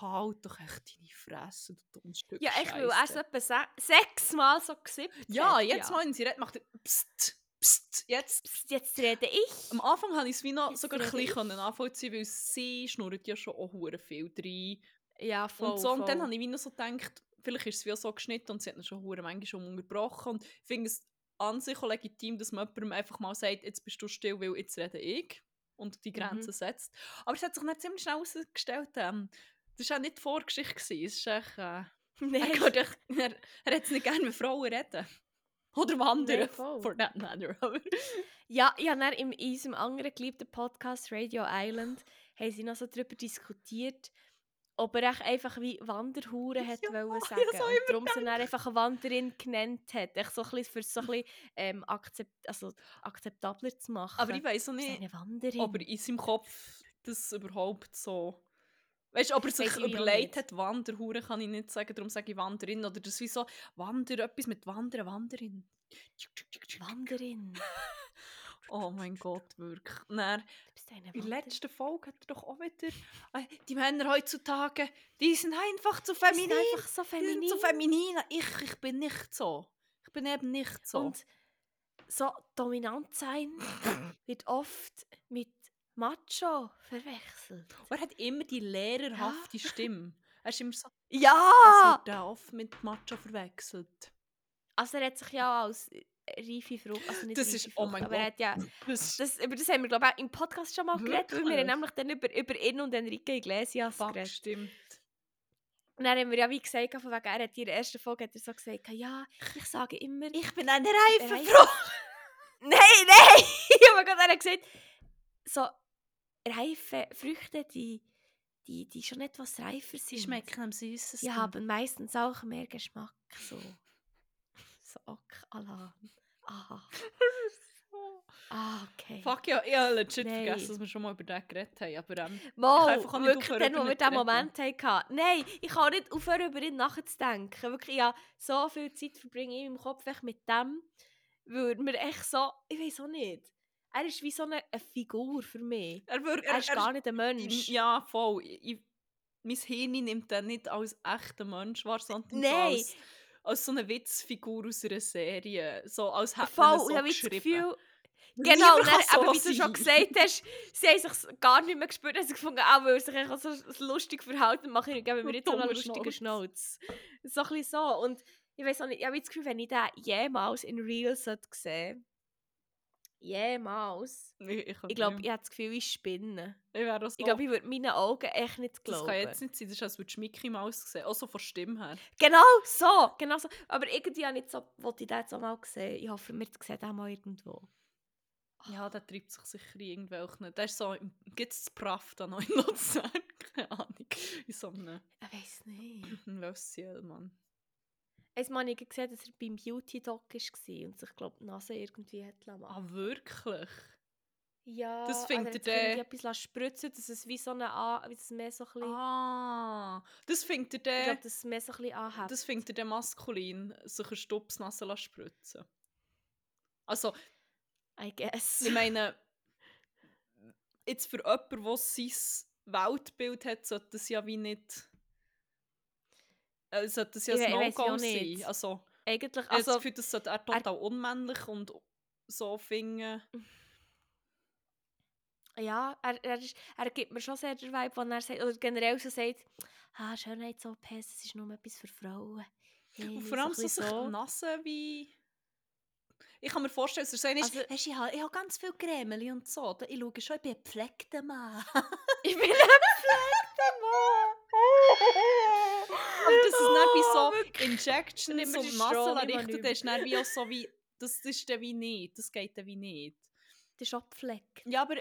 halt doch echt deine Fresse, du dummes Stück Ja, echt, weil er etwa se sechsmal so gesippt Ja, jetzt mal, wenn sie redet, macht er, pst, pst, jetzt. Psst, Jetzt rede ich. Am Anfang habe ich es wie noch Jetzt sogar ein bisschen nachvollziehen, weil sie schnurrt ja schon auch viel rein. Ja, voll, und so, und dann voll. habe ich wie noch so gedacht, vielleicht ist es wie so geschnitten und sie hat ihn schon hure manchmal schon unterbrochen. Und ich finde es an sich auch legitim, dass man jemandem einfach mal sagt, jetzt bist du still, weil jetzt rede ich und die Grenzen Mhm. setzt. Aber es hat sich dann ziemlich schnell herausgestellt, ähm, das war auch nicht die Vorgeschichte. Es ist echt, äh, er, Nein. geht echt, er, er hat nicht gerne mit Frauen reden. Oder wandern, voll. for that matter. Ja, ja, dann in unserem anderen geliebten Podcast Radio Island haben sie noch so darüber diskutiert, ob er echt einfach wie Wanderhure hat Ja, wollen ich sagen. hab's auch und darum sie einfach eine Wanderin genannt hat. Echt so ein bisschen, für so ein bisschen ähm, akzept, also akzeptabler zu machen. Aber ich weiß auch ist nicht, ob er in seinem Kopf das überhaupt so. Weißt du, ob er sich Weiss überlegt hat, Wanderhure kann ich nicht sagen, darum sage ich Wanderin. Oder das wie so, Wander, etwas mit Wandern, Wanderin. Wanderin. Oh mein Gott, wirklich. Dann, in der letzten Folge hat er doch auch wieder. äh, Die Männer heutzutage, die sind einfach zu Die sind feminin. einfach so Die feminin. sind zu feminin. Ich, ich bin nicht so. Ich bin eben nicht so. Und so dominant sein wird oft mit Macho verwechselt. er hat immer die lehrerhafte Stimme. Er ist immer so. Das Ja! wird auch oft mit Macho verwechselt. Also er hat sich ja als reife Frucht, also nicht Das reife ist- Frucht, oh mein aber er hat ja, Das das, über das haben wir glaube ich auch im Podcast schon mal geredet, weil wir haben nämlich dann über, über ihn und Enrique Iglesias Fuck, geredet. stimmt. Und dann haben wir ja wie gesagt, von wegen, er hat in der ersten Folge hat er so gesagt, ja, ich sage immer... Ich bin eine reife Reife- Frau. Nein, nein! oh mein Gott, er hat gesagt, so reife Früchte, die, die, die schon etwas reifer sind. Sie schmecken am süßesten. Die haben meistens auch mehr Geschmack, so. So, ok, Alan. Aha. Ah, okay. Fuck ja, ich habe legit Nein. vergessen, dass wir schon mal über den geredet haben. Aber ähm, Mal, auch nicht wirklich, aufhören, wo wir ihn diesen. Moment hatten. Nein, ich kann nicht aufhören, über ihn nachzudenken. Wirklich, ja, so viel Zeit verbringe ich im Kopf echt mit dem, weil mir echt so, ich weiß auch nicht. Er ist wie so eine, eine Figur für mich. er, wird, Er ist gar nicht ein Mensch. Ja, voll. Ich, ich, mein Hirn nimmt den nicht als echter Mensch wahr, sondern so Nein. als, als so eine Witzfigur aus einer Serie. So als hätte Voll, man so das geschrieben. Gefühl, Genau, dann, aber wie so du schon gesagt hast, sie haben sich gar nicht mehr gespürt, haben sie gefunden, auch weil er sich so lustig verhalten mache ich geben wir jetzt so einen lustigen Schnauz. So ein bisschen so. Und ich weiß auch nicht, ich habe das Gefühl, wenn ich den jemals in Real sollte sehen jemals, Ich, ich, ich glaube, ich habe das Gefühl, ich spinne. ich glaube, ich würde meinen Augen echt nicht das glauben. kann jetzt nicht sein, das ist, als würdest du Mickey Mouse sehen. Auch so von Stimme her. Genau so, genau so. Aber irgendwie habe ich, so, wollte ich den jetzt auch mal sehen. Ich hoffe, wir sehen den mal irgendwo. Ja, der treibt sich sicher irgendwelchen. Der ist so, gibt es das Praff da noch in Luzern? Keine Ahnung. In so einem Ich weiß nicht. Lössiel, Mann. Einmal habe ich gesehen, dass er beim Beauty-Doc war und sich, glaube die Nase irgendwie hat lassen Ah, machen. wirklich? Ja, das also findet er hat er der- etwas spritzen dass es wie so eine A, wie es mehr so ein bisschen, Ah, das findet er ich der, glaube, dass es mehr so ein bisschen anhebt. das findet er der maskulin, sich eine Stupsnase lassen spritzen. Also, I guess. ich meine, jetzt für jemanden, der sein Weltbild hat, sollte das ja wie nicht. Äh, sollte das ja ein No-Go sein. Also, Eigentlich, das also, Gefühl, das sollte er total unmännlich und so finden. ja, er, er, ist, er gibt mir schon sehr den Vibe, wenn er sagt, oder generell so sagt, ah, Schönheits-OPs, das ist nur etwas für Frauen. Und vor allem so, sich bisschen Nase wie. Ich kann mir vorstellen, dass er sagt, Also- also, ich habe ich habe ganz viel Cremeli und so. Da- Ich schaue schon, ich bin ein gepflegter Mann. Ich bin ein gepflegter Mann. Aber das ist dann wie Oh, so wirklich. Injections und richten, nicht das ist dann wie auch so wie, das ist dann wie nicht, das geht dann wie nicht. Das ist auch gepflegt. Ja, aber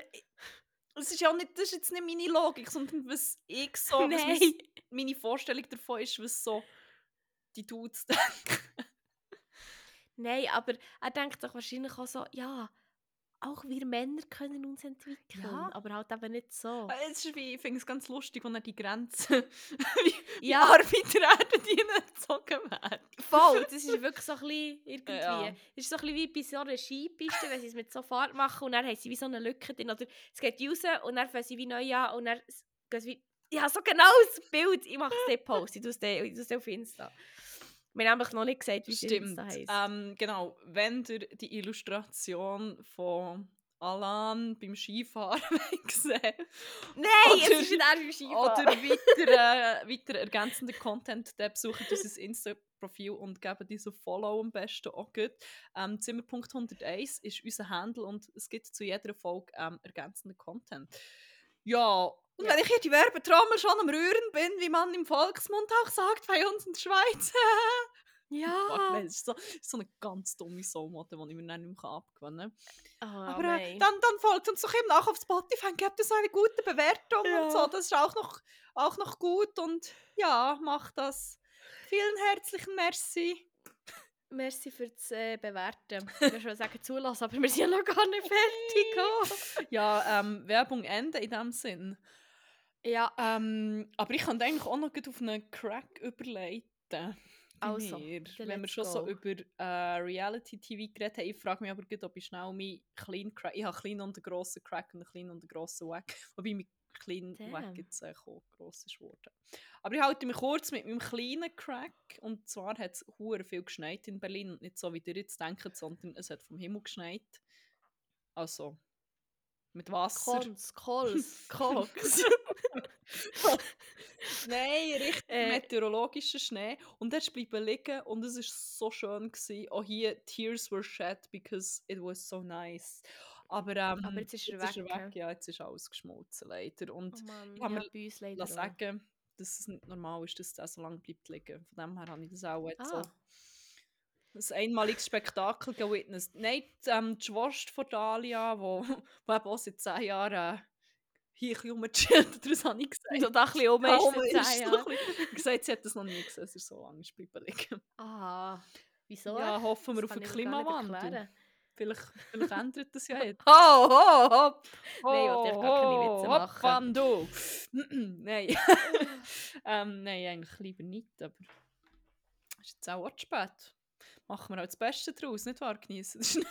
es ist ja auch nicht, das ist jetzt nicht meine Logik, sondern was ich so, was meine Vorstellung davon ist, was so die Dudes denken. Nein, aber er denkt doch wahrscheinlich auch so, ja, auch wir Männer können uns entwickeln, Ja. aber halt eben nicht so. Äh, Es ist wie, ich finde es ganz lustig, wenn er die Grenze, wie Ja. Arbeiter werden, die gezogen werden. Voll, das ist wirklich so ein bisschen irgendwie, Ja. ist so ein bisschen wie bei so einer Skipiste, wenn sie es mit so Fahrt machen und dann haben sie wie so eine Lücke drin, oder es geht raus und dann fangen sie wie neu an und dann gehen sie wie, ja, so genau das Bild, ich mache es nicht Post, ich tue es auf Insta. Wir haben nämlich noch nicht gesagt, wie es Stimmt. Heisst. Ähm, genau, wenn ihr die Illustration von Alan beim Skifahren gesehen Nein, oder- es ist nicht er beim Skifahren. oder weiter, weiter ergänzenden Content, dann besucht unser Insta-Profil und gebt diese Follow am besten auch gut. Ähm, Zimmer.101 ist unser Handle und es gibt zu jeder Folge ähm, ergänzenden Content. Ja, und Ja. wenn ich hier die Werbetrommel schon am Rühren bin, wie man im Volksmund auch sagt bei uns in der Schweiz. Fuck, Ja. nein, das ist so, so eine ganz dumme Soulmode, die ich mir dann nicht mehr abgewinnen Oh, kann. Aber äh, dann, dann folgt uns doch eben auch auf Spotify gebt uns eine gute Bewertung und so. Ja. Das ist auch noch, auch noch gut und ja, macht das. Vielen herzlichen Merci. Merci fürs äh, Bewerten. Ich würde schon sagen zulassen, aber wir sind ja noch gar nicht fertig. oh. Ja, ähm, Werbung Ende in dem Sinn. Ja, Ähm, aber ich kann eigentlich auch noch gut auf einen Crack überleiten. Also, mir. Wenn wir schon so go. über äh, Reality-TV geredet haben, ich frage mich aber gut, ob ich schnell meinen kleinen Crack... Ich habe einen kleinen und einen grossen Crack und einen kleinen und einen grossen Wack. Wobei mein kleiner Damn. Wack jetzt äh, gross ist geworden. Aber ich halte mich kurz mit meinem kleinen Crack. Und zwar hat es viel geschneit in Berlin. Und nicht so, wie ihr jetzt denkt, sondern es hat vom Himmel geschneit. Also, mit Wasser. Kons, Kols, Koks. Nein, richtig Äh. meteorologischer Schnee. Und er ist bleiben liegen und es war so schön. Gewesen. Auch hier, Tears were shed because it was so nice. Aber, ähm, Aber jetzt ist er Ist weg, er weg. Ja, jetzt ist alles geschmolzen, leider. Und Oh Mann, ich ja, mir leider auch. sagen, dass es nicht normal ist, dass der so lange bleibt liegen. Von dem her habe ich das auch jetzt Ah. so ein einmaliges Spektakel gewitnessed. Nein, die, ähm, die Schwester von Dalia, wo, wo eben auch seit 10 Jahren äh, hier ein oder was habe ich gesagt? So da ein bisschen Ja, ist ein bisschen- gesagt, sie hat das noch nie gesehen, es ist so lange liegen. Ah, wieso? Ja, hoffen wir Das auf nicht Klimawandel. Vielleicht, vielleicht ändert das ja jetzt. Ho, ho, hopp! Nein, ich wollte gar keine Witze machen. Hoppan, du! nein. ähm, nein, eigentlich lieber nicht, aber ist jetzt auch zu spät. Machen wir auch das Beste draus, nicht wahr? Genießen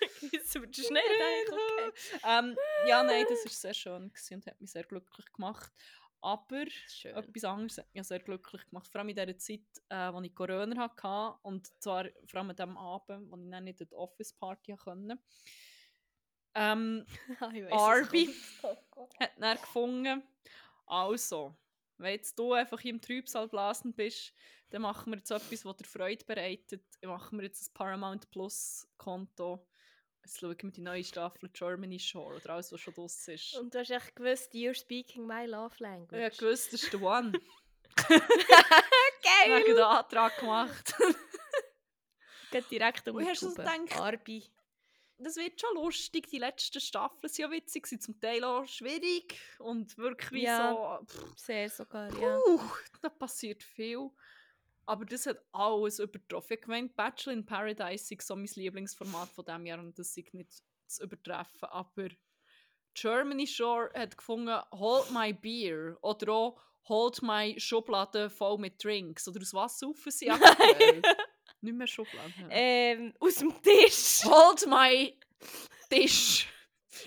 den Schnee. Genießen wir den Schnee, denke ich, okay. ähm, ja, nein, das war sehr schön und hat mich sehr glücklich gemacht. Aber Schön. etwas anderes hat mich auch sehr glücklich gemacht. Vor allem in der Zeit, äh, als ich Corona hatte. Und zwar vor allem an dem Abend, wo ich dann nicht in die Office-Party konnte. Ähm, weiss, Arby. kommt. hat dann gefunden, also, wenn jetzt du einfach im Trübsal blasen bist, dann machen wir jetzt etwas, was dir Freude bereitet. Machen wir jetzt ein Paramount Plus Konto. Jetzt schauen wir die neue Staffel Germany Shore oder alles, was schon draus ist. Und du hast echt gewusst, you're speaking my love language. habe gewusst, das ist der One. Geil! Ich habe den Antrag gemacht. Geht direkt um die hast das Tube. gedacht? Arby. das wird schon lustig. Die letzten Staffeln waren ja witzig, sind zum Teil auch schwierig und wirklich Ja. so... Pff, Sehr sogar, ja. Puh, da passiert viel. Aber das hat alles übertroffen. Ich meine, Bachelor in Paradise ist so mein Lieblingsformat von diesem Jahr und das ist nicht zu übertreffen. Aber Germany Shore hat gefunden, Hold my beer oder auch Hold my Schublade voll mit Drinks. Oder aus was saufen sie aktuell? nicht mehr Schublade. ja. Ähm, aus dem Tisch. Hold my Tisch.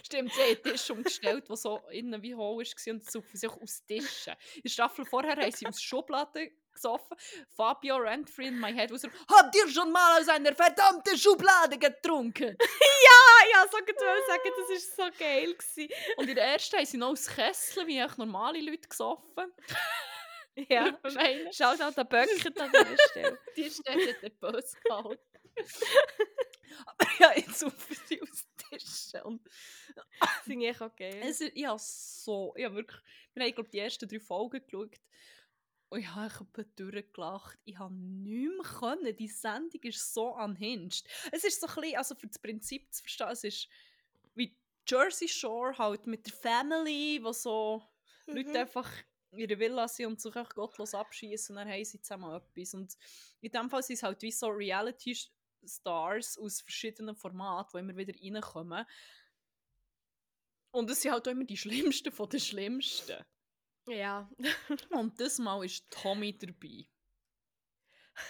Stimmt, sie haben Tisch umgestellt, der so innen wie hohl war und saufen sich aus Tischen. In der Staffel vorher haben sie aus Schubladen gesoffen. Fabio Rentfree in my head was Habt ihr schon mal aus einer verdammten Schublade getrunken? Ah, ja, so gut sagen, das war so geil. Gewesen. Und in der ersten haben sie noch aus Kesseln, wie echt normale Leute gesoffen. Ja. Meine, Schaut an den Böcken an dieser Stelle. die Stelle hat der Böse gehalten. Aber ja, jetzt saufen sie aus Tischen. Und Finde ich auch geil. Ich habe so, ich habe wirklich, wir haben, glaube die ersten drei Folgen geschaut und ich habe einfach durchgelacht. Ich habe nicht mehr können. Die Sendung ist so unhinged. Es ist so ein bisschen, also für das Prinzip zu verstehen, es ist wie Jersey Shore halt mit der Family, wo so Leute Mhm. einfach in ihrer Villa sind und sich echt gottlos abschießen und dann haben sie zusammen etwas. Und in dem Fall sind es halt wie so Reality-Stars aus verschiedenen Formaten, die immer wieder reinkommen. Und es sind halt auch immer die Schlimmsten von den Schlimmsten. Ja. Und das Mal ist Tommy dabei.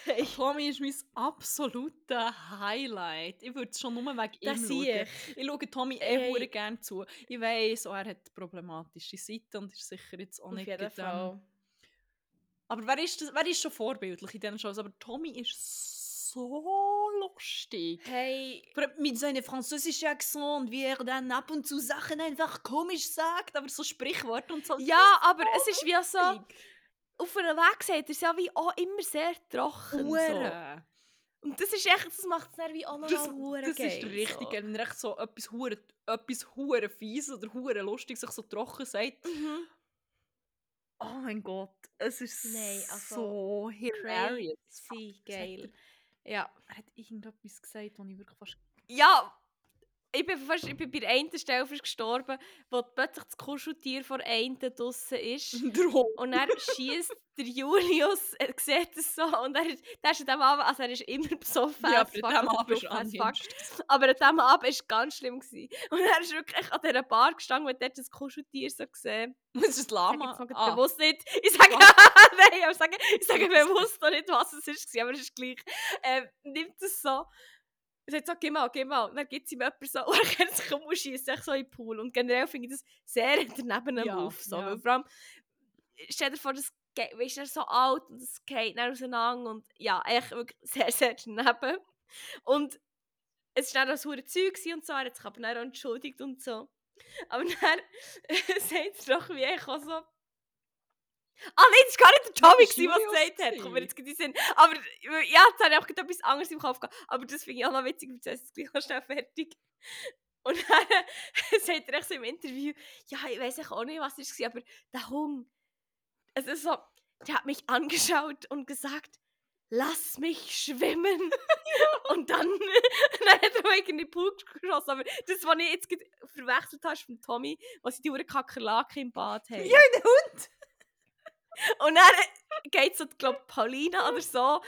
Hey, Tommy ist mein absolutes Highlight. Ich würde es schon nur wegen ihm das schauen. sehe ich. Ich schaue Tommy eh hey. gerne zu. Ich weiss, auch er hat problematische Seiten und ist sicher jetzt auch Auf nicht jeden gerade, ähm, Fall. Aber wer ist, das, wer ist schon vorbildlich in diesen Shows? Aber Tommy ist so lustig. Hey, Mit seinem französischen Akzent und wie er dann ab und zu Sachen einfach komisch sagt, aber so Sprichworte und so. ja, aber es ist wie so, auf einem Weg sagt er es ja wie auch immer sehr trocken. So. Hure. Und das ist echt, das macht es dann wie auch noch Das, das geil. ist richtig, So. wenn er echt so etwas hure, etwas hure fies oder hure lustig sich so trocken sagt. Mhm. Oh mein Gott, es ist Nein, also, so hilarious. Crazy geil. Ja. Er hat irgendetwas gesagt, wo ich wirklich fast... Ja, ich bin, fast, ich bin bei der einen Stelle fast gestorben, wo plötzlich das Kuscheltier vor einen draussen ist. Und dann schießt der Julius, er sieht es so, und er, ist- der ist an dem Abend, also er ist immer besoffen. Ja, aber dem oder Abend fuck. unhinged. Aber an diesem Abend war es ganz schlimm. Gewesen. Und er ist wirklich an dieser Bar gestanden und hat das Kuscheltier so gesehen. Das ist Ich sage Lama. jetzt noch Ah, bewusst nicht. Ich sage, nein, ich sage, ich sage bewusst noch nicht, was es ist, aber es ist gleich. Ähm, nimmt es so. Er sagt so, geh mal, geh mal. Und dann gibt es ihm jemand so, und er kennt sich um und schießt sich so in den Pool. Und generell finde ich das sehr daneben Ja, Move. So. ja. Vor allem, stell dir vor, das weißt, er ist so alt und es geht dann auseinander. Und ja, echt wirklich sehr, sehr daneben. Und es war dann auch so ein Zeug und so, er hat sich aber dann auch entschuldigt und so. Aber dann sagt er doch wie ich auch so. Ah nein, das war gar nicht der Tommy, Das gewesen, der Julius gesagt hat. Kommt mir jetzt in Sinn. Aber ja, jetzt habe ich auch etwas anderes im Kopf gehabt. Aber das finde ich auch noch witzig, ich erzähle es gleich noch schnell fertig. Und dann sagt er so im Interview, ja, ich weiß auch nicht, was es war, aber der Hund, es ist so, der hat mich angeschaut und gesagt, lass mich schwimmen. Und dann, dann hat er mich in den Pool geschossen. Aber das, was ich jetzt verwechselt habe, ist von Tommy, was sie die Uhr Kakerlake im Bad haben. Ja, der Hund! Und dann geht so, glaube Paulina oder so,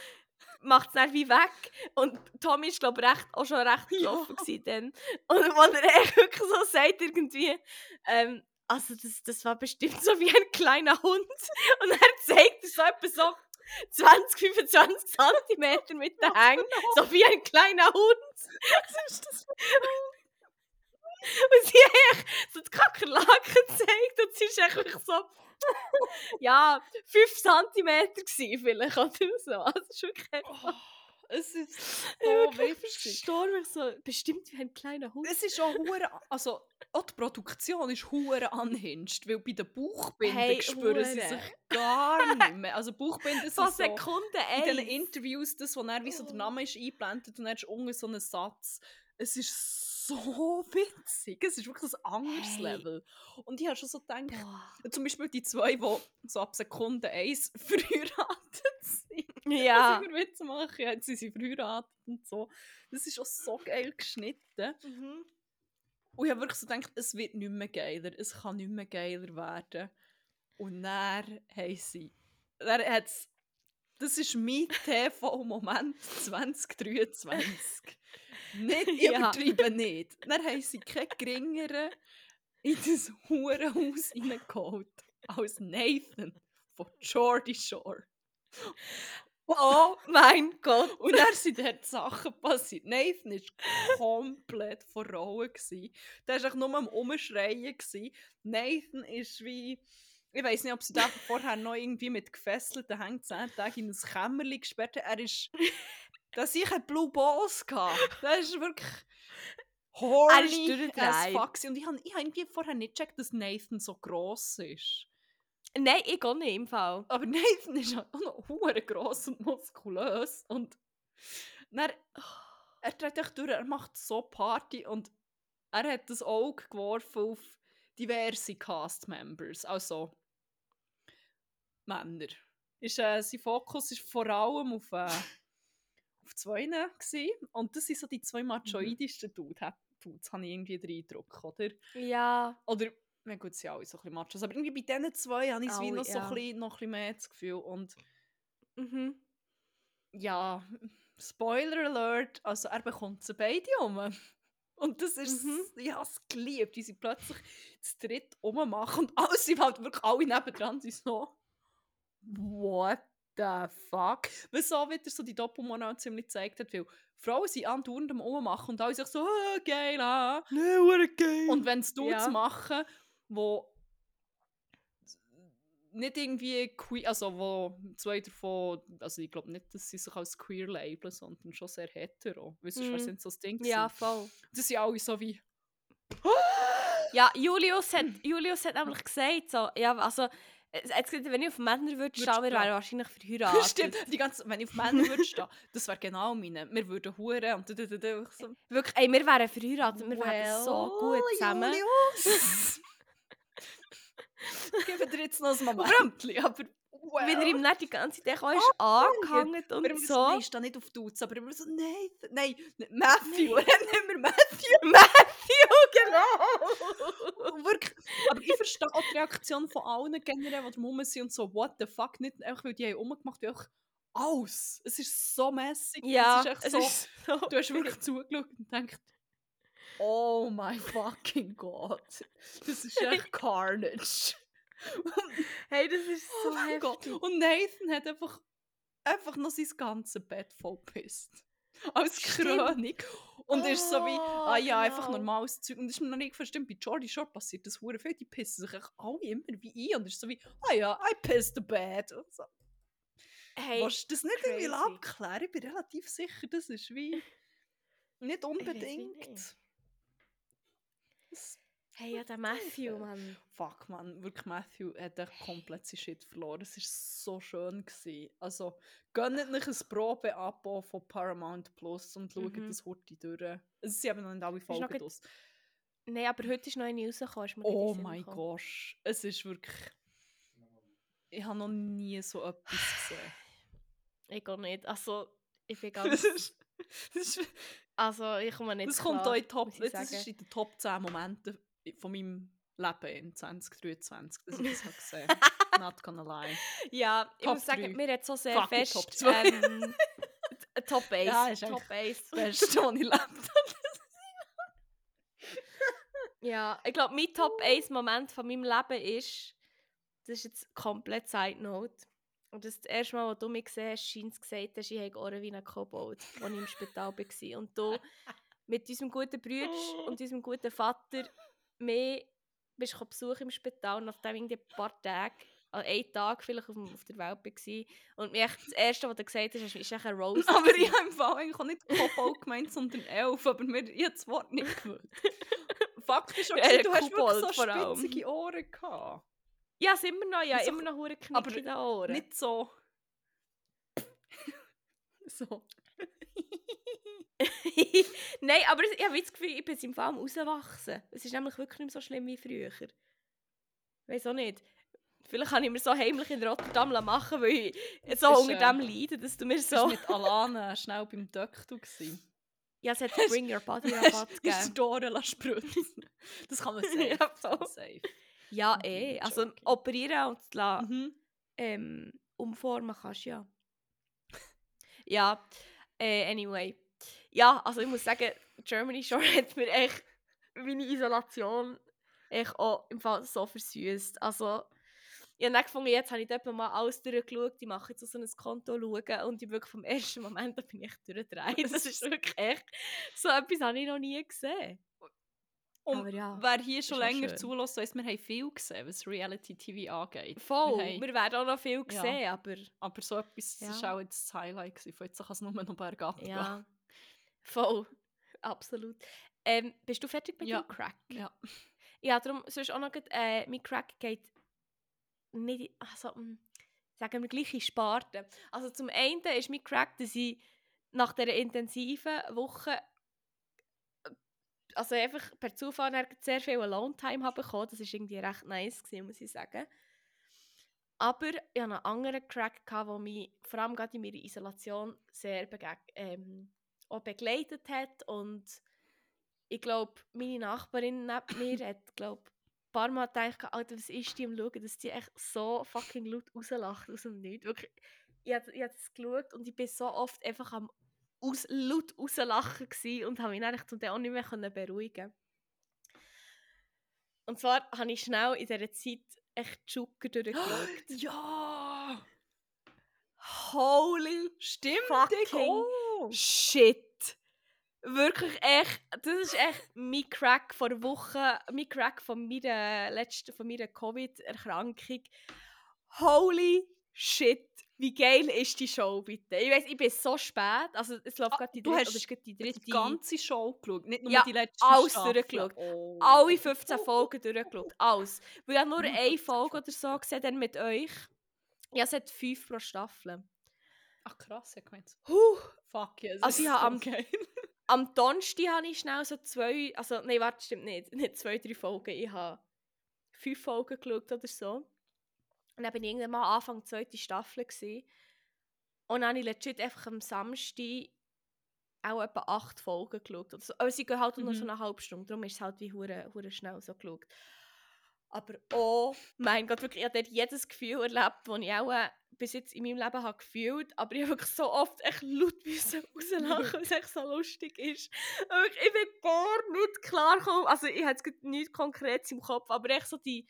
macht es dann wie weg. Und Tommy ist, glaube ich, recht, auch schon recht Ja. gelaufen gewesen dann. Und wenn er echt wirklich so sagt, irgendwie, ähm, also das, das war bestimmt so wie ein kleiner Hund. Und er zeigt so etwa so 20, 25 Zentimeter mit den Hängen, so wie ein kleiner Hund. Was ist das? Und sie hat echt so die Kakerlaken gezeigt und sie ist wirklich so, ja, 5 Zentimeter gewesen vielleicht oder so. Also es ist wirklich. Oh, es ist Ich so wirklich witzig. verstorben. So, bestimmt wie ein kleiner Hund. Es ist auch hure, also auch die Produktion ist hure unhinged, weil bei den Bauchbinden Hey, spüren sie hure. sich gar nicht mehr. Also Bauchbinden sind so Sekunden, in ey. Interviews, das, wo dann wie so der Oh. Name ist eingeblendet und dann ist unten so ein Satz. Es ist so witzig. Es ist wirklich ein anderes Hey. Level. Und ich habe schon so gedacht, Boah. zum Beispiel die zwei, die so ab Sekunde 1 verheiratet sind. Ja. Was ich mir Witze mache, ja, sie sind verheiratet und so. Das ist auch so geil geschnitten. Mhm. Und ich habe wirklich so gedacht, es wird nicht mehr geiler, es kann nicht mehr geiler werden. Und dann haben sie, dann hat's, das ist mein TV-Moment 2023. nicht, ich Ja. nicht. Dann haben sie keinen geringeren in das Hurenhaus reingeholt als Nathan von Geordie Shore. Oh mein Gott. Und dann sind dort Sachen passiert. Nathan war komplett gsi. Der war nur am Umschreien. Nathan ist wie. Ich weiß nicht, ob sie da vorher noch irgendwie mit gefesselten Hängen 10 Tage in ein Kämmerchen gesperrt hat. Er ist. Dass ich einen Blue Balls hatte. Der ist wirklich. Ist durchgedreht. as fuck. Und ich habe ich hab irgendwie vorher nicht gecheckt, dass Nathan so gross ist. Nein, ich auch nicht im Fall. Aber Nathan ist halt auch noch hure gross und muskulös. Und dann, er dreht echt durch, er macht so Party und er hat das Auge geworfen auf diverse Cast-Members, also Männer. Ist, äh, sein Fokus war vor allem auf, äh, auf zwei gewesen. und das sind so die zwei machoidesten Dudes, hat- Dudes, habe ich irgendwie den Eindruck, oder? Ja. Oder, na gut, sie sind alle so ein bisschen Machos, aber irgendwie bei diesen zwei habe ich es wie noch, so ja. ein bisschen, noch ein bisschen mehr das Gefühl. Und Mhm. ja, Spoiler Alert, also er bekommt sie beide um. Und das ist, Mhm. ich habe es geliebt, wie sie plötzlich das dritte ummachen und alle sind halt wirklich alle nebendran sind so what the fuck? Weil so wieder so die Doppelmoral ziemlich gezeigt hat, weil Frauen sind andauernd am ummachen und alle sich so, ah, geil, ah. What geil. Und wenn es Dudes Ja. machen, wo nicht irgendwie queer, also wo zwei davon, also ich glaube nicht, dass sie sich als queer labeln, sondern schon sehr hetero. Weißt du, was sind so das Ding? Ja, voll. Das sind alle so wie. Ja, Julius hat, Julius hat nämlich gesagt, so, ja, also, gesagt, wenn ich auf Männer würde stehen, wir du- wären wahrscheinlich verheiratet. Stimmt, die ganze, wenn ich auf Männer würde stehen, das wäre genau meine. Wir würden hure und da, da, ich so, Wirklich, ey, wir wären verheiratet, wir wären so gut zusammen. Julius. ich gebe dir jetzt noch ein Moment, aber well. Wenn er ihm nicht die ganze Zeit auch ist angehangen und immer so, so. nein, ich stehe nicht auf Dudes, aber immer so, nein, nein, nicht Matthew, nennen wir Matthew. Matthew, genau! Wirklich, aber ich verstehe auch die Reaktion von allen generell, die drumherum sind und so, what the fuck, nicht einfach, weil die haben umgemacht, die einfach alles. Es ist so mässig. Ja, es ist echt es so, ist so du hast wirklich zugeschaut und gedacht, oh my fucking God, das ist echt Carnage. Hey, das ist so Oh mein Gott. heftig. Und Nathan hat einfach, einfach noch sein ganzes Bett vollgepisst. Als Stimmt. Krönung. Und ist so wie, Oh, ah ja, einfach genau. normales Zeug. Und das ist mir noch nicht verstanden, bei Jordi Shore passiert das hure viel. Die pissen sich alle immer wie ein. Und ist so wie, ah ja, I pissed the bed. Und so. Hey, Willst du das nicht irgendwie crazy. abklären? Ich bin relativ sicher, das ist wie nicht unbedingt. nicht. Das- hey, ja, der Matthew, Mann. Fuck, man, wirklich Matthew hat echt komplett sein Shit verloren. Es war so schön. Gewesen. Also, gönnt nicht ein Probeabo von Paramount Plus und schaut Mhm. das heute durch. Es sind eben noch nicht alle Folgen draus. Nein, aber heute ist noch eine rausgekommen. Oh mein. Gott. Es ist wirklich... Ich habe noch nie so etwas gesehen. Ich auch nicht. Also, ich bin ganz... das, ist, Also, ich komme nicht das kommt klar, auch in Top... Das ist in den Top 10 Momenten von meinem Leben in 2023, dass ich das habe gesehen Not gonna lie. Ja, ich Top muss sagen, drei. mir hat so sehr Fuck, fest... Top zwei. Ähm, Top 1. Ja, ist Top eigentlich 1. Das ich erlebt habe. Ja, ich glaube, mein Top 1 Moment von meinem Leben ist, das ist jetzt komplett Side Note. Und das, ist das erste Mal, als du mich gesehen hast, scheint gesagt hast, ich habe Ohren wie ein Kobold, als ich im Spital war. Und du mit unserem guten Bruder und unserem guten Vater mich bist du besuchen im Spital, nachdem ich ein paar Tage, also einen Tag vielleicht auf, auf der Welt war. Und mir das Erste, was du gesagt hast, ist echt ein Rose. Aber ich habe im Fall eigentlich auch nicht Kobold gemeint, sondern Elf, aber mir ich hab das Wort nicht gewusst. Fakt ist auch, Ja, du hast wirklich so spitzige Ohren gehabt. Ja, es immer noch, ja, So- immer noch hure aber den Ohren. Nicht so... so. Nein, aber ich habe das Gefühl, ich bin im Fall am rauswachsen. Es ist nämlich wirklich nicht mehr so schlimm wie früher. Weiß auch nicht. Vielleicht kann ich mir so heimlich in Rotterdam machen, weil ich so ist, unter äh, dem leide, dass du mir so... mit Alana schnell beim gewesen. Ja, es hat Bring Your Body du gegeben. Ohren lassen spritzen Das kann man safe. Ja, voll. safe. Ja, eh. Also operieren und zu lassen, Mhm. ähm, umformen kannst du ja. ja, äh, anyway. Ja, also ich muss sagen, Germany Shore hat mir echt meine Isolation echt auch im Fall so versüßt. Also, ich habe gefunden, jetzt habe ich dort mal alles durchgeschaut, ich mache jetzt so ein Konto schauen und ich wirklich vom ersten Moment an bin ich echt durchgedreht. Das ist wirklich echt, so etwas habe ich noch nie gesehen. Und Aber ja, wer hier schon länger zulässt, weiss, wir haben viel gesehen, was Reality-TV angeht. Voll, Wir wir, werden auch noch viel Ja. sehen, aber Aber so etwas Ja. war auch jetzt das Highlight. Gewesen. Von jetzt kann es nur noch bergab gehen. Voll, absolut. Ähm, bist du fertig mit Ja. dem Crack? Ja. Ja, darum sonst auch noch, grad, äh, mein Crack geht nicht, also, mm, sagen wir gleich in Sparten. Also zum einen ist mein Crack, dass ich nach dieser intensiven Woche äh, also einfach per Zufall sehr viel Alone-Time habe bekommen. Das war irgendwie recht nice, gewesen, muss ich sagen. Aber ich hatte einen anderen Crack, der mich vor allem gerade in meiner Isolation sehr begeg ähm, auch begleitet hat. Und ich glaube, meine Nachbarin neben mir hat, glaube ein paar Mal gedacht, Alter, was ist die am Schauen, dass die echt so fucking laut rauslacht aus dem Nichts. Wirklich, ich habe das geschaut und ich bin so oft einfach am aus, laut rauslachen gsi und habe mich eigentlich zum auch nicht mehr können beruhigen Und zwar habe ich schnell in dieser Zeit echt Joker durchgeschaut. Ja! Holy Stimmt, Fucking ich auch. shit! Wirklich echt, das ist echt mein Crack vor Woche, mein Crack von meiner letzten, von meiner Covid-Erkrankung. Holy shit! Wie geil ist die Show bitte? Ich weiß, ich bin so spät, also es läuft Ah, gerade die du dritte, hast ist gerade die Die dritte, ganze Show geschaut, nicht nur Ja, die letzte alles Staffel. durchgeschaut. Oh. alle 15 Folgen durchgeschaut, alles. Weil ich habe nur Mhm. eine Folge oder so gesehen, dann mit euch. Ja, es hat fünf pro Staffel. Ach krass, ich gemeint. Huh. Fuck yes. Also ich habe am- okay. Am Donnerstag habe ich schnell so zwei, also nein, warte, stimmt nicht, nicht zwei, drei Folgen, ich habe fünf Folgen geschaut oder so. Und dann bin ich irgendwann mal Anfang der zweiten Staffel gewesen. Und dann habe ich legit einfach am Samstag auch etwa acht Folgen geschaut. Oder so. Aber sie gehen halt nur Mhm. so eine halbe Stunde, darum ist es halt wie hure, hure schnell so geschaut. Aber oh mein Gott, wirklich, ich habe dort jedes Gefühl erlebt, das ich auch äh, bis jetzt in meinem Leben habe gefühlt aber ich habe wirklich so oft echt laut rauslachen, weil es echt so lustig ist. Ich bin gar nicht klar gekommen. Also ich habe jetzt nichts Konkretes im Kopf, aber echt so die,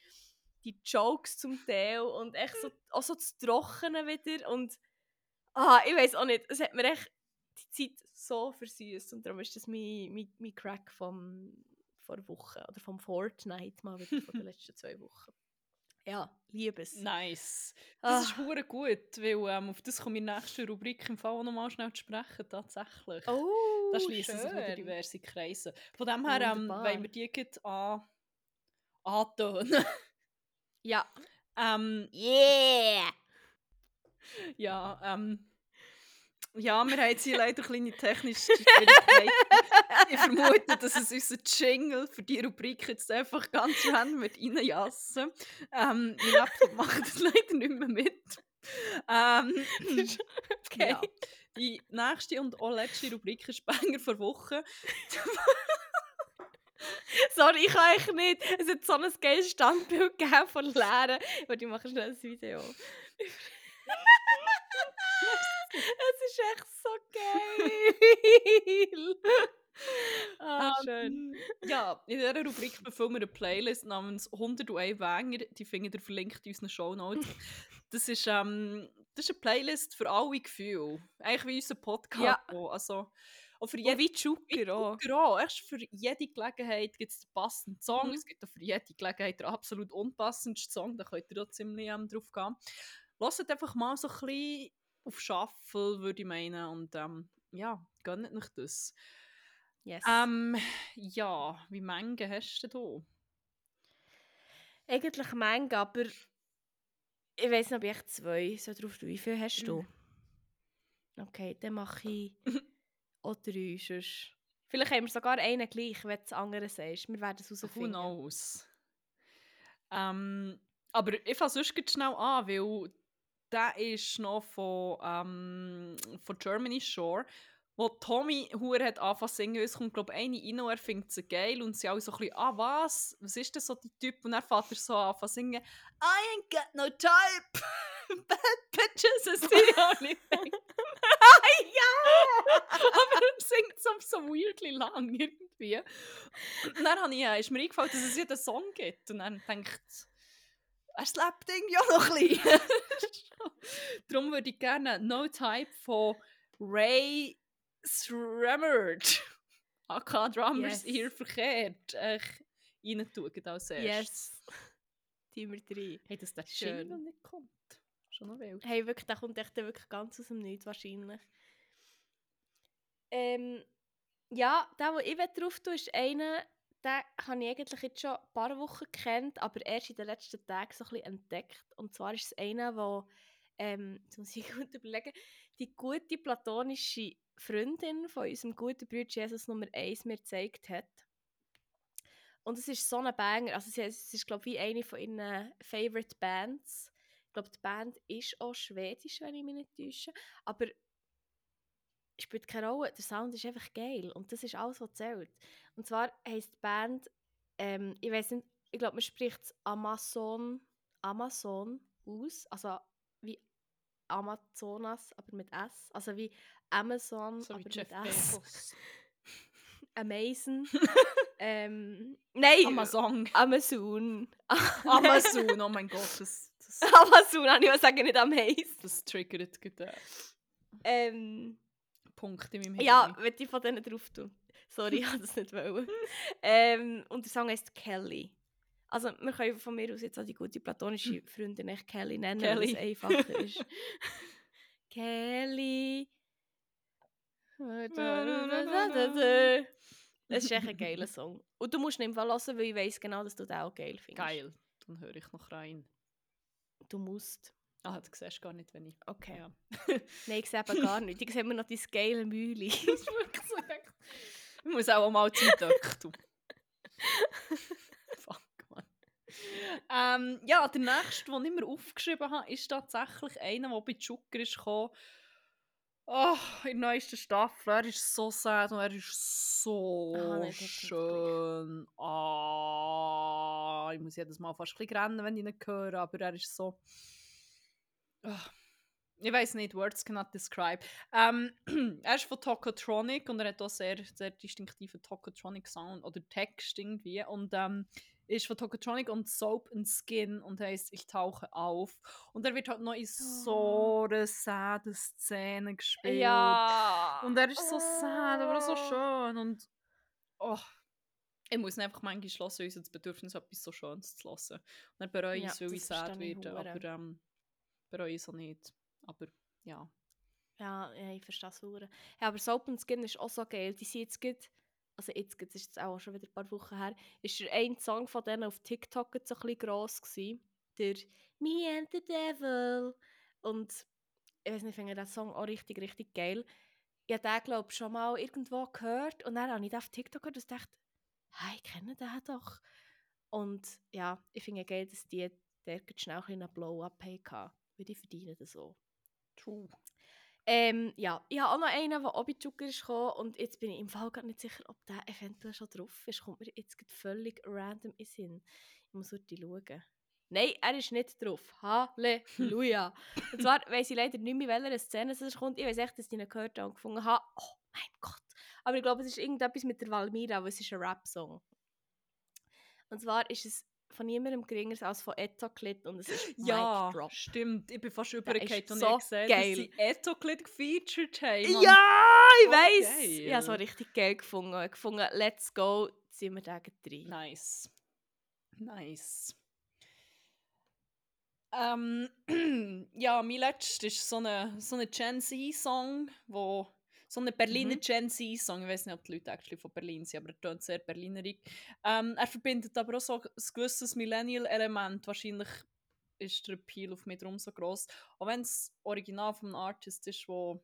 die Jokes zum Teil und echt so, auch so das Trockene wieder und ah, ich weiß auch nicht, es hat mir echt die Zeit so versüßt und darum ist das mein, mein, mein Crack vom, vor Woche oder vom Fortnite mal wieder von den letzten zwei Wochen. Ja, liebes. Nice. Das Ah. ist hure gut, weil ähm, auf das kommt meine nächste Rubrik im Fall nochmal schnell zu sprechen, tatsächlich. Oh, da schließen sich wieder diverse Kreise. Von dem her ähm, wollen wir die gleich an antönen. Ja. ähm, Yeah! ja, ähm, ja, wir haben jetzt hier leider kleine technische Schwierigkeiten. ich vermute, dass es unser Jingle für die Rubrik jetzt einfach ganz random wird reinjassen. Ähm, mein Laptop macht das leider nicht mehr mit. Ähm, Okay. ja. Die nächste und auch letzte Rubrik ist Banger vor Woche. Sorry, ich kann echt nicht. Es hat so ein geiles Standbild gegeben von Lehren. Warte, ich mache schnell ein Video. Es ist echt so geil. ah, schön. Ähm, ja, in dieser Rubrik befüllen wir eine Playlist namens 101 Wänger. Die findet ihr verlinkt in unseren Shownotes. Das ist, ähm, das ist eine Playlist für alle Gefühle. Eigentlich wie unser Podcast. Ja. auch. Also, auch für Ja, jede wie Zucker auch. Erst für jede Gelegenheit gibt es den passenden Song. Mhm. Es gibt auch für jede Gelegenheit den absolut unpassendsten Song. Da könnt ihr auch ziemlich ähm, drauf gehen. Lasst einfach mal so ein bisschen auf Shuffle, würde ich meinen. Und ähm, ja, gönnt euch das. Yes. Ähm, ja, wie Menge hast du denn Eigentlich Menge, aber ich weiß nicht, ob ich zwei so drauf. Wie viel hast Mhm. du? Okay, dann mache ich auch drei. Sonst. Vielleicht haben wir sogar einen gleich, wenn du das andere sagst. Wir werden es da? Who herausfinden. knows? Ähm, aber ich fange sonst schnell an, weil der ist noch von, ähm, von Germany Shore, wo Tommy Huer hat angefangen zu singen. Es kommt, glaube ich, eine rein und er findet sie geil und sie alle so ein bisschen, ah, was? Was ist denn so die Typ? Und dann fährt er so an zu singen, I ain't got no type, bad bitches is the only thing. ja! Aber er singt so, so weirdly lang irgendwie. Und dann habe ich, ist mir eingefallen, dass es einen Song gibt. Und dann denkt er slappt irgendwie auch noch ein bisschen. Darum würde ich gerne No Type von Ray Sremmerd, AK Drummers Yes. hier verkehrt, äh, rein tun als erstes. Yes. Die wir drei. Hey, dass der Schön. Jingle nicht kommt. Schon noch wild. Hey, wirklich, der kommt echt wirklich ganz aus dem Nichts wahrscheinlich. Ähm, ja, der, den ich drauf tue, ist einer, den habe ich eigentlich jetzt schon ein paar Wochen kennt, aber erst in den letzten Tagen so ein bisschen entdeckt. Und zwar ist es einer, der, ähm, jetzt muss ich gut überlegen, die gute platonische Freundin von unserem guten Bruder Jesus Nummer 1 mir gezeigt hat. Und es ist so ein Banger, also es ist glaube ich wie eine von ihren Favorite Bands. Ich glaube, die Band ist auch schwedisch, wenn ich mich nicht täusche. Aber spielt keine Rolle. Der Sound ist einfach geil. Und das ist alles, was zählt. Und zwar heisst die Band, ähm, ich weiß nicht, ich glaube, man spricht es Amazon, Amazon aus. Also wie Amazonas, aber mit S. Also wie Amazon, So wie aber Jeff mit S. Amazon. ähm, nein, Amazon. Amazon. Amazon, oh mein Gott, das, das, Amazon, ich mal sagen, nicht Amazon. das triggert gerade Ähm, Punkt in meinem Ja, Hirn. wenn ich von denen drauf tue. Sorry, ich wollte das nicht wollen. ähm, und der Song heißt Kelly. Also, wir können von mir aus jetzt auch die gute platonische Freundin echt Kelly nennen, Kelly. weil es einfacher ist. Kelly. Es ist echt ein geiler Song. Und du musst ihn im Fall hören, weil ich weiss genau, dass du den auch geil findest. Geil, dann höre ich noch rein. Du musst. Ah, du siehst gar nicht, wenn ich... Okay. Ja. Nein, ich sehe eben gar nicht. Ich sehe immer noch dein geile Mühle. Das ist wirklich so. Ich muss auch mal Zeit döcken. Fuck, man. Ähm, ja, der nächste, den ich mir aufgeschrieben habe, ist tatsächlich einer, der bei Zucker ist gekommen. Oh, in der neuesten Staffel. Er ist so sad und er ist so Ah, nein, schön. Ah, ich muss jedes Mal fast ein bisschen rennen, wenn ich ihn höre, aber er ist so... Ah, ich weiß nicht, Words cannot describe. Ähm, er ist von Tokotronic und er hat auch sehr, sehr distinktiven Tokotronic Sound oder Text irgendwie. Und ähm, ist von Tokotronic und Soap and Skin und heisst Ich tauche auf. Und er wird halt noch in so einer saden Szene gespielt. Ja. Und er ist so sad, aber so schön. Und oh, ich muss einfach manchmal weil ich das Bedürfnis etwas so Schönes zu hören. Und dann bereue ich Ja, es, weil ich sad werde. Aber ähm, bereue es auch nicht. Aber ja. Ja, ich verstehe es. Ja, aber Soap and Skin ist auch so geil. Die sind jetzt gut, also jetzt gut, das ist jetzt auch schon wieder ein paar Wochen her, ist der ein Song von denen auf TikTok jetzt so ein bisschen gross gewesen. Der Me and the Devil. Und ich weiß nicht, ich finde den Song auch richtig, richtig geil. Ich habe den, glaube ich, schon mal irgendwo gehört und dann habe ich den auf TikTok gehört und dachte, hey, ich kenne den doch. Und ja, ich finde geil, dass die der schnell ein bisschen einen Blow-up hatten. Weil die verdienen das so. True. Ähm, ja, ich habe auch noch einen, der auch bei Zucker ist und jetzt bin ich im Fall gar nicht sicher, ob der eventuell schon drauf ist. Kommt mir jetzt völlig random in Sinn. Ich muss heute schauen. Nein, er ist nicht drauf. Halleluja. und zwar weiss ich leider nicht mehr, welche Szene es kommt. Ich weiß echt, dass ich ihn gehört habe und gefunden habe, oh mein Gott. Aber ich glaube, es ist irgendetwas mit der Valmira, weil es ist ein Rap-Song. Und zwar ist es von niemandem geringer als von Etoclit und es ist Ja, Mic Drop. stimmt. Ich bin fast übergekommen, als so ich gesehen geil. dass sie Etoclit gefeatured haben. Mann. Ja, ich So weiß. geil. Ich habe so richtig geil gefunden. Ich gefunden, let's go, ziehen wir den drin. Nice. Nice. Ähm, ja, mein letzter ist so ein so eine Gen Z-Song, wo so ein Berliner Mhm. Gen Z-Song, ich weiß nicht, ob die Leute actually von Berlin sind, aber er tönt sehr berlinerig. Ähm, er verbindet aber auch so ein gewisses Millennial-Element. Wahrscheinlich ist der Appeal auf mich drum so gross. Auch wenn es Original von einem Artist ist, wo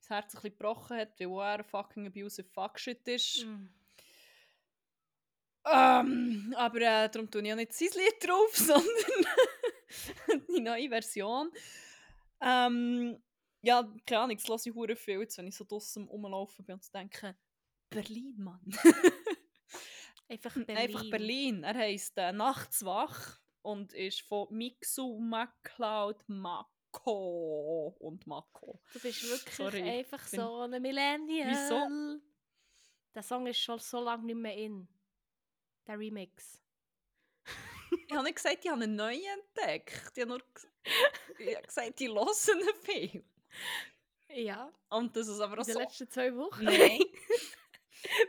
das Herz ein bisschen gebrochen hat, weil er fucking abusive Fuckshit ist. Mm. Ähm, aber äh, darum tue ich auch nicht sein Lied drauf, sondern die neue Version. Ähm, ja, keine Ahnung, das lasse ich hure viel, jetzt, wenn ich so draussen rumlaufen bin und denke, Berlin, Mann. Einfach Berlin. Einfach Berlin. Er heisst äh, «Nachts wach» und ist von Mixu, MacLeod, Mako und Mako. Du bist wirklich Sorry, einfach so ein Millennial. Wieso? Der Song ist schon so lange nicht mehr in. Der Remix. Ich habe nicht gesagt, ich habe einen neuen entdeckt. Ich habe nur ich habe gesagt, ich höre viel. Ja, Und das ist aber in auch den so... letzten zwei Wochen. Nein.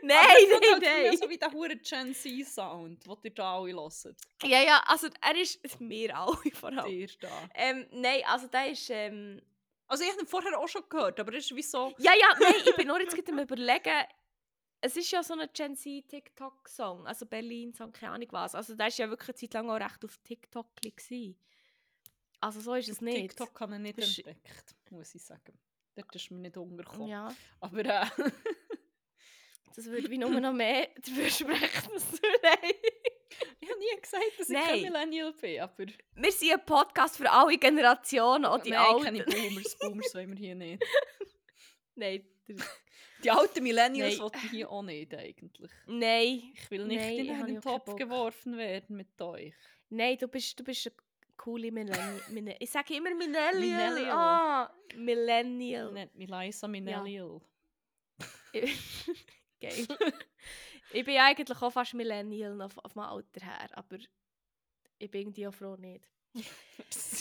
nein, Aber nein, halt nein. so wie der hure Gen Z-Sound, den ihr da alle hört. Ja, ja, also er ist... Wir alle vor allem. Dir da. Ähm, nein, also der ist... Ähm, Also ich habe ihn vorher auch schon gehört, aber es ist wie so... ja, ja, nein, ich bin nur jetzt gerade am überlegen... Es ist ja so ein Gen Z TikTok-Song, also Berlin-Song, keine Ahnung was. Also der ist ja wirklich eine Zeit lang auch recht auf TikTok gewesen. Also so ist es nicht. TikTok habe ich nicht Das ist- entdeckt, muss ich sagen. Dort ist mir nicht untergekommen. Ja, Aber äh, das würde wie nur noch mehr dafür sprechen, dass nein. ich habe nie gesagt, dass ich Nein. kein Millennial bin, aber... Wir sind ein Podcast für alle Generationen, auch die Nein, alten. keine Boomers, Boomers wollen wir hier nicht. Nein, Die alten Millennials Nein. wollte ich hier auch nicht eigentlich. nein, Ich will nicht Nein, in einen Topf geworfen werden mit euch. nein, du bist, du bist eine coole Millennial. Mine- ich sage immer Millennial. Millennial. Ah, Millennial. Nennt mich Liza Millennial. Geil. ich bin ja eigentlich auch fast Millennial auf, auf meinem Alter her, aber ich bin irgendwie auch froh nicht.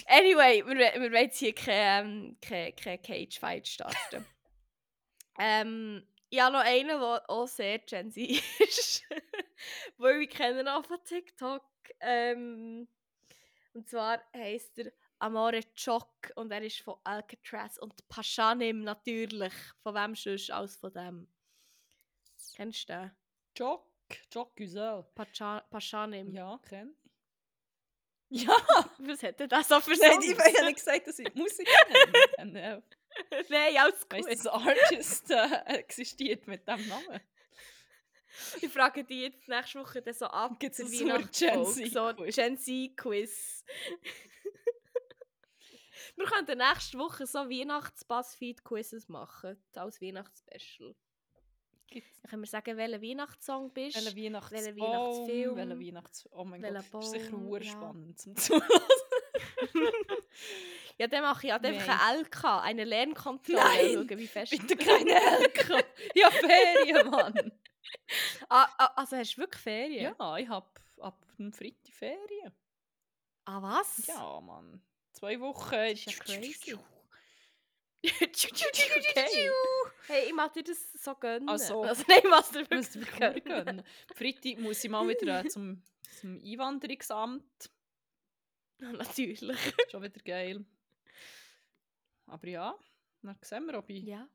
Anyway, wir, wir wollen jetzt hier keinen kein, kein Cage-Fight starten. ähm, ich habe noch einen, der auch sehr Gen Z ist. Weil wir kennen auch von TikTok. Ähm, und zwar heisst er Amore Choc und er ist von Alcatraz und Paschanim natürlich. Von wem sonst als von dem? Kennst du den? Jock Güsel. Pacha Paschanim. Ja, kenn ich. Ja! Was er das so für Nein, ich habe nicht gesagt, dass ich Musik kenne. Nein, alles gut. dass ein Artist äh, existiert mit diesem Namen. Ich frage dich jetzt nächste Woche dann so ab. Zur jetzt so ein Gen So Z-Quiz? Gen Z-Quiz. Wir könnten nächste Woche so Weihnachts-Buzzfeed-Quizzes machen. Als Weihnachtsspecial. Gibt's Dann können wir sagen, welcher Weihnachtssong bist welchen Welcher Weihnachtsbaum, Weihnachtsfilm? welchen Weihnachts... Oh mein Welcher Gott, das ist sicher Baum, ja. spannend zum Zuhören. Ja, dann mache ich halt einfach Nein. eine LK, eine Lernkontrolle. Nein, Schauen, wie fest Bitte keine Elke. Ja, Ferien, Mann. Ah, ah, also hast du wirklich Ferien? Ja, ich hab ab dem Freitag Ferien. Ah, was? Ja, Mann. Zwei Wochen. Das ist ja crazy. okay. Hey, ich mag dir das so gönnen. Also, also nein, was dir Muss wirklich ich gönnen. gönnen. Freitag muss ich mal wieder äh, zum, zum Einwanderungsamt. Ja, natürlich. Schon wieder geil. Aber ja, dann sehen wir, ob, ich, Ja.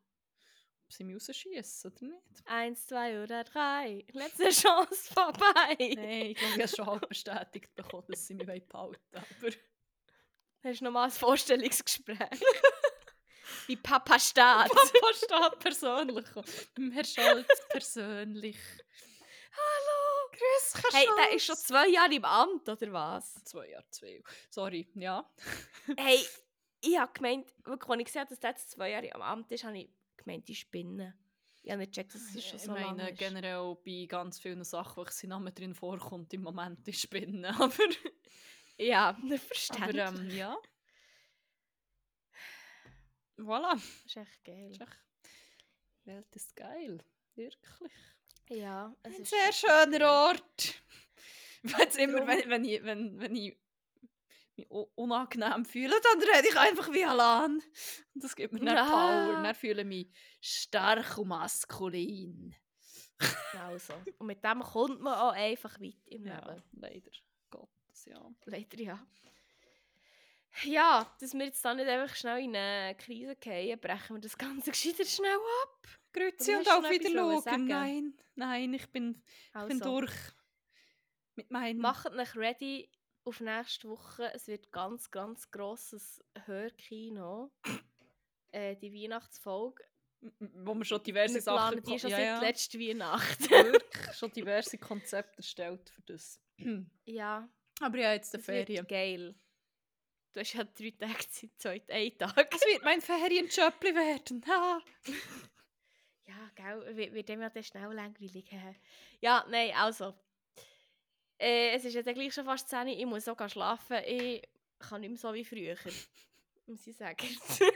Sie rausschießen oder nicht. Eins, zwei oder drei. Letzte Chance vorbei. Nein, ich glaube, ich habe schon halb bestätigt bekommen, dass sie mich behalten wollen. Aber Hast du nochmal ein Vorstellungsgespräch? Wie Papa Staat. Papa steht persönlich. Beim Herr Scholz persönlich. Hallo. Grüß Herr Hey, Scholz. der ist schon zwei Jahre im Amt, oder was? Zwei Jahre, zwei. Sorry, ja. Hey, ich habe gemeint, als ich gesehen habe, dass der jetzt zwei Jahre am Amt ist, habe ich gemeint, die spinnen. Ich habe nicht gecheckt, dass es schon ich so lange meine, ist. generell bei ganz vielen Sachen, wo sein Name drin vorkommt, im Moment ist Spinnen. Aber Ja, Aber verständlich. ähm, ja. Voilà. das ist echt geil. Ist echt- Die Welt ist geil. Wirklich. Ja, es Ein ist sehr schöner. Ort. Wenn's immer, wenn, wenn, ich, wenn, wenn ich mich unangenehm fühle, dann rede ich einfach wie Alan. Und das gibt mir dann Ja. Power. Dann fühle ich mich stark und maskulin. Also. Und mit dem kommt man auch einfach weit im Ja, Leben. leider. Gottes, ja. Leider ja. Ja, dass wir jetzt da nicht einfach schnell in eine Krise fallen, brechen wir das Ganze gescheiter schnell ab. Grüezi und auf Wiedersehen. Nein, nein, ich bin, ich Also, bin durch mit meinen... Macht euch ready auf nächste Woche. Es wird ganz, ganz grosses Hörkino. äh, die Weihnachtsfolge. wo wir schon diverse Wir Sachen... die schon ja, seit ja. letzter Weihnacht. Wirklich schon diverse Konzepte erstellt für das. ja, Aber ja, jetzt die das wird Ferien. geil. Du hast ja drei Tage Zeit, heute einen Tag. Es wird mein Ferienjöppli werden. Ha. Ja, gell, wird, wird dem ja dann schnell langweilig. Ja, nein, also. Äh, es ist ja dann gleich schon fast 10 Uhr, ich muss auch gehen schlafen. Ich kann nicht mehr so wie früher. muss ich sagen.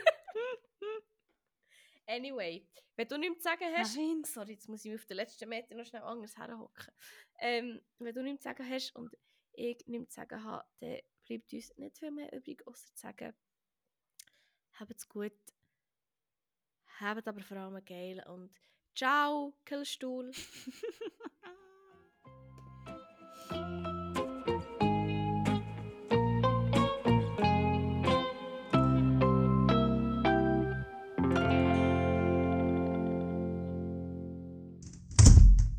anyway, wenn du nichts zu sagen hast. Nein. Sorry, jetzt muss ich mich auf den letzten Meter noch schnell anders herhocken. Ähm, wenn du nichts zu sagen hast und ich nichts zu sagen habe, dann bleibt uns nicht viel mehr übrig, außer zu sagen, habt's gut, habt aber vor allem geil und ciao, Killstuhl. Thank you.